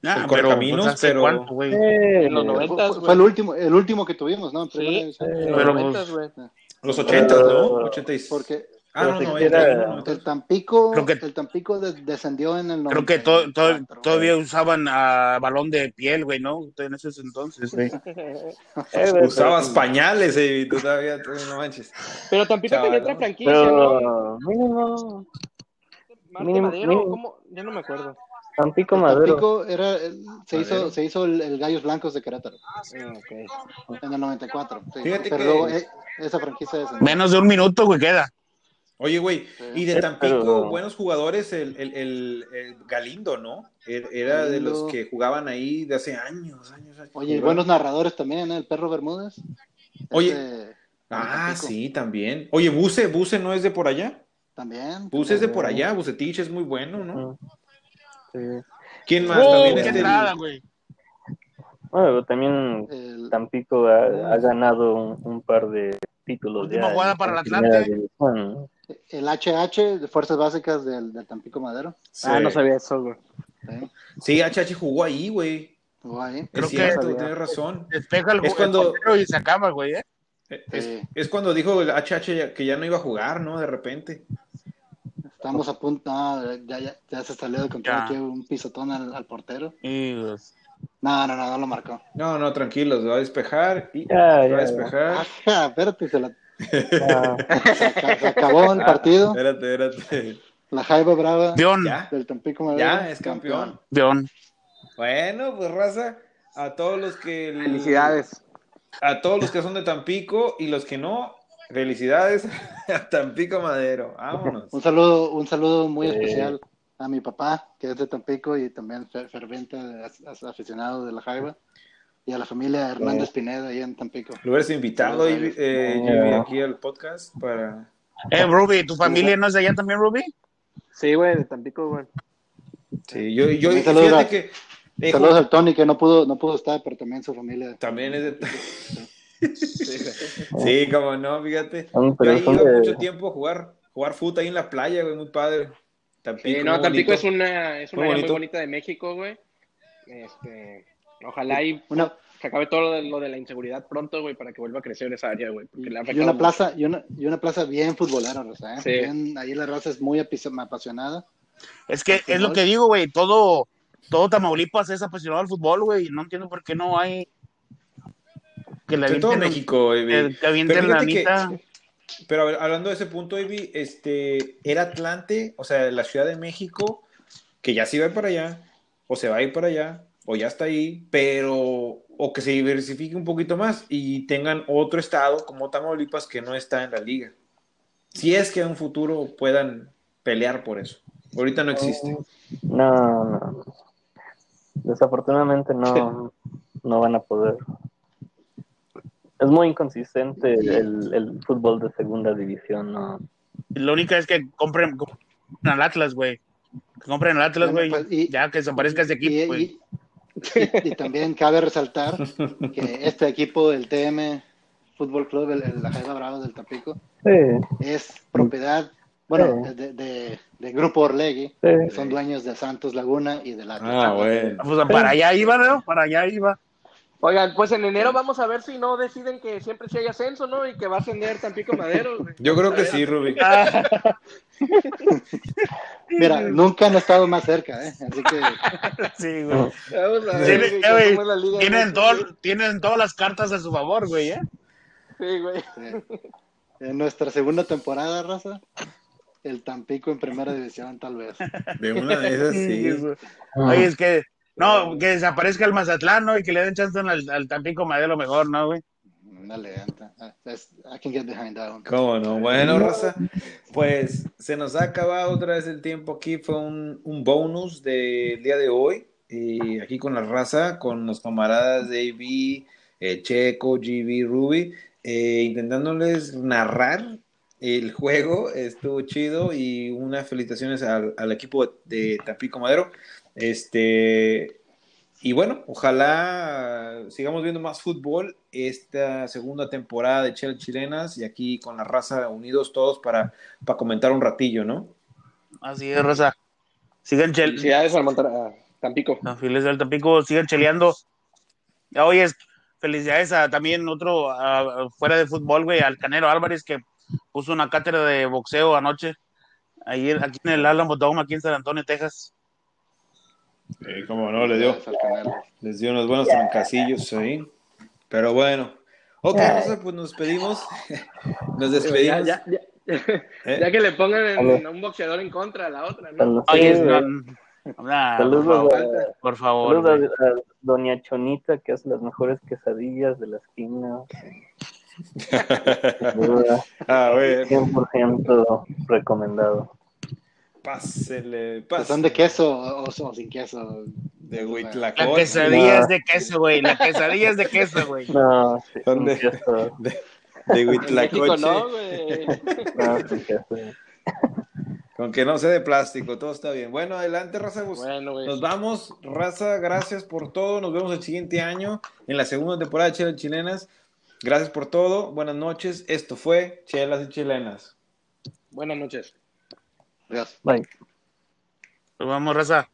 Ah, El pero, Correcaminos, pues, ¿hace pero- cuánto, güey? Eh, En los Fue, 90, fue- fue el último, el último que tuvimos, ¿no? Sí, los Pero, 90, pues, güey. Los 80, ¿no? Pero- 80 y... Porque Ah, no, no, era- el Tampico, Creo que- el Tampico de- descendió en el Creo que to- to- 94, todavía usaban a balón de piel, güey, ¿no? En ese entonces, güey. (laughs) Eh, Usabas pañales y tú todavía, tú no manches. Pero Tampico Chaval, tenía otra ¿no? franquicia, ¿no? Mínimo, Marte mínimo- Madero, mínimo. ¿cómo? Ya no me acuerdo. Tampico Madero. Tampico era, el- se, hizo, se hizo el, el Gallos Blancos de Querétaro Ah, ok. en el 94. sí. Fíjate Pero que- luego eh, esa franquicia descendió. Menos de un minuto, güey, queda. Oye, güey, y de Eh, Tampico, pero- buenos jugadores, el, el, el- el Galindo, ¿no? Er- Era de los que jugaban ahí de hace años, años. años. Oye, y buenos narradores también, ¿eh? El Perro Bermúdez. Oye. Ese- Ah, Tampico. sí, también. Oye, Buse, Buse no es de por allá. También. Buse es de por allá, Bucetich es muy bueno, ¿no? Sí. ¿Quién más? ¡Oh, también qué este, entrada, güey! Bueno, también El- Tampico ha, ha ganado un, un par de títulos. Última jugada para el Atlante. división. El HH de Fuerzas Básicas del, del Tampico Madero. sí. Ah, no sabía eso, güey. Sí. Sí, HH jugó ahí, güey. Estuvo ahí. Es Creo que- tienes razón. Despeja el, Es cuando- y se acaba, güey, ¿eh? Es, Sí. es cuando dijo el HH que ya no iba a jugar, ¿no? De repente. Estamos a punto, no, ya, ya, ya se salió de control aquí un pisotón al, al portero. Y, pues, No, no, no, no lo marcó. No, no, tranquilos, va a despejar y Ya, va ya, a ya. despejar. Ajá, (laughs) espérate, se, la- Ah, se se acabó el partido. Espérate, espérate. La Jaiba Brava Ya, del Tampico Madero. ya es campeón. campeón. Bueno, pues raza, a todos los que Felicidades. a todos los que son de Tampico y los que no, felicidades (laughs) a Tampico Madero. Vámonos. Un saludo, un saludo muy Sí. especial a mi papá, que es de Tampico y también fer- ferviente aficionado de la Jaiba. Y a la familia Hernández Pineda ahí en Tampico. Lo hubieras invitado eh, eh. Jimmy, aquí al podcast para. Eh, Ruby, ¿tu familia no es de allá también, Ruby? Sí, güey, de Tampico, güey. Sí, yo, yo Un saludo fíjate a- que eh, Saludos al Tony, que no pudo, no pudo estar, pero también su familia. también es de. sí, (laughs) como no, fíjate. son- Yo pero de- mucho tiempo a jugar, jugar fútbol ahí en la playa, güey, muy padre. Tampico, Sí, no, muy Tampico bonito. es una, es Muy una muy bonito. bonita de México, güey. Este, ojalá y Una, se acabe todo lo de, lo de la inseguridad pronto, güey, para que vuelva a crecer esa área, güey. Porque le ha y una mucho. plaza, y una, y una plaza bien futbolera, Rosa, ¿eh? Sí. Bien- ahí la raza es muy apasionada. Es que es lo que digo, güey, todo, todo Tamaulipas es apasionado al fútbol, güey. No entiendo por qué no hay que De todo México, güey. que- Pero la que- anita. Pero a ver, hablando de ese punto, Ivy, este, era Atlante, o sea, la Ciudad de México, que ya se iba a ir para allá, o se va a ir para allá, o ya está ahí, pero, o que se diversifique un poquito más y tengan otro estado como Tamaulipas que no está en la liga. Si es que en un futuro puedan pelear por eso. Ahorita no existe. No, no. Desafortunadamente no, (laughs) no van a poder. Es muy inconsistente el, el fútbol de segunda división, ¿no? Lo único es que compren, compren al Atlas, güey. Que compren al Atlas, Bueno, güey. pues, ya que desaparezca ese Y, equipo, güey. Y- también cabe resaltar que este equipo del TM Fútbol Club, el, el- la Jaiba Brava del Tampico, Sí, es propiedad, bueno, Sí. de, de, de Grupo Orlegui, sí. que son dueños de Santos Laguna y del Atlas. Ah, bueno. Pues para allá iba, ¿no? Para allá iba. Oigan, pues en enero vamos a ver si no deciden que siempre sí hay ascenso, ¿no? Y que va a ascender Tampico Madero. güey. Yo creo que sí, Rubí. (laughs) Ah, (laughs) Mira, nunca han estado más cerca, ¿eh? Así que (laughs) sí, güey. Vamos a ver Tienen, güey, eh, güey, cómo es la liga tienen, MX, todo- tienen todas las cartas a su favor, güey, ¿eh? Sí, güey. en nuestra segunda temporada, raza, el Tampico en primera división, tal vez. De una de esas, sí. Oye, es que, no, que desaparezca el Mazatlán, ¿no? Y que le den chance al, al Tampico Madero mejor, ¿no, güey? Dale, ah, I can get behind that one. ¿Cómo no? Bueno, Raza, pues se nos ha acabado otra vez el tiempo aquí. Fue un, un bonus del día de hoy. Y aquí con la raza, con los camaradas de AB, eh, Checo, GB, Ruby, eh, intentándoles narrar el juego. Estuvo chido y unas felicitaciones al, al equipo de Tampico Madero. Este, y bueno, ojalá sigamos viendo más fútbol esta segunda temporada de Chel Chilenas y aquí con la raza unidos todos para, para comentar un ratillo, ¿no? Así es, Rosa. Sigan chel Felicidades al Tampico. Los Files del Tampico sigan cheleando. Oye, felicidades a también otro a- fuera de fútbol, güey, al Canero Álvarez que puso una cátedra de boxeo anoche. Ayer, aquí en el Alamo Dome, aquí en San Antonio, Texas. Como no, le dio, les dio unos buenos trancasillos ahí. Pero bueno. Ok, Rosa, pues nos despedimos. (laughs) Nos despedimos. ya, ya, ¿Eh? ya que le pongan en- un boxeador en contra a la otra, ¿no? Saludos, Oye, sí, no, por favor, a- por favor. Saludos a, a Doña Chonita que hace las mejores quesadillas de la esquina. Saluda, A ver, 100% recomendado. Pásele, pásele. ¿Son de queso o, o sin queso? De La Huitlacoche. quesadilla No. es de queso, güey. La quesadilla es de queso, güey. No, sí, Son de- queso. De, Huitlacoche. no, güey. No, sin queso. Con que no sea de plástico, todo está bien. Bueno, adelante, raza. Bueno, güey. Nos vamos, raza. Gracias por todo. Nos vemos el siguiente año en la segunda temporada de Chelas Chilenas. Gracias por todo. Buenas noches. Esto fue Chelas y Chilenas. Buenas noches. Adiós. Bye. Nos vamos, raza.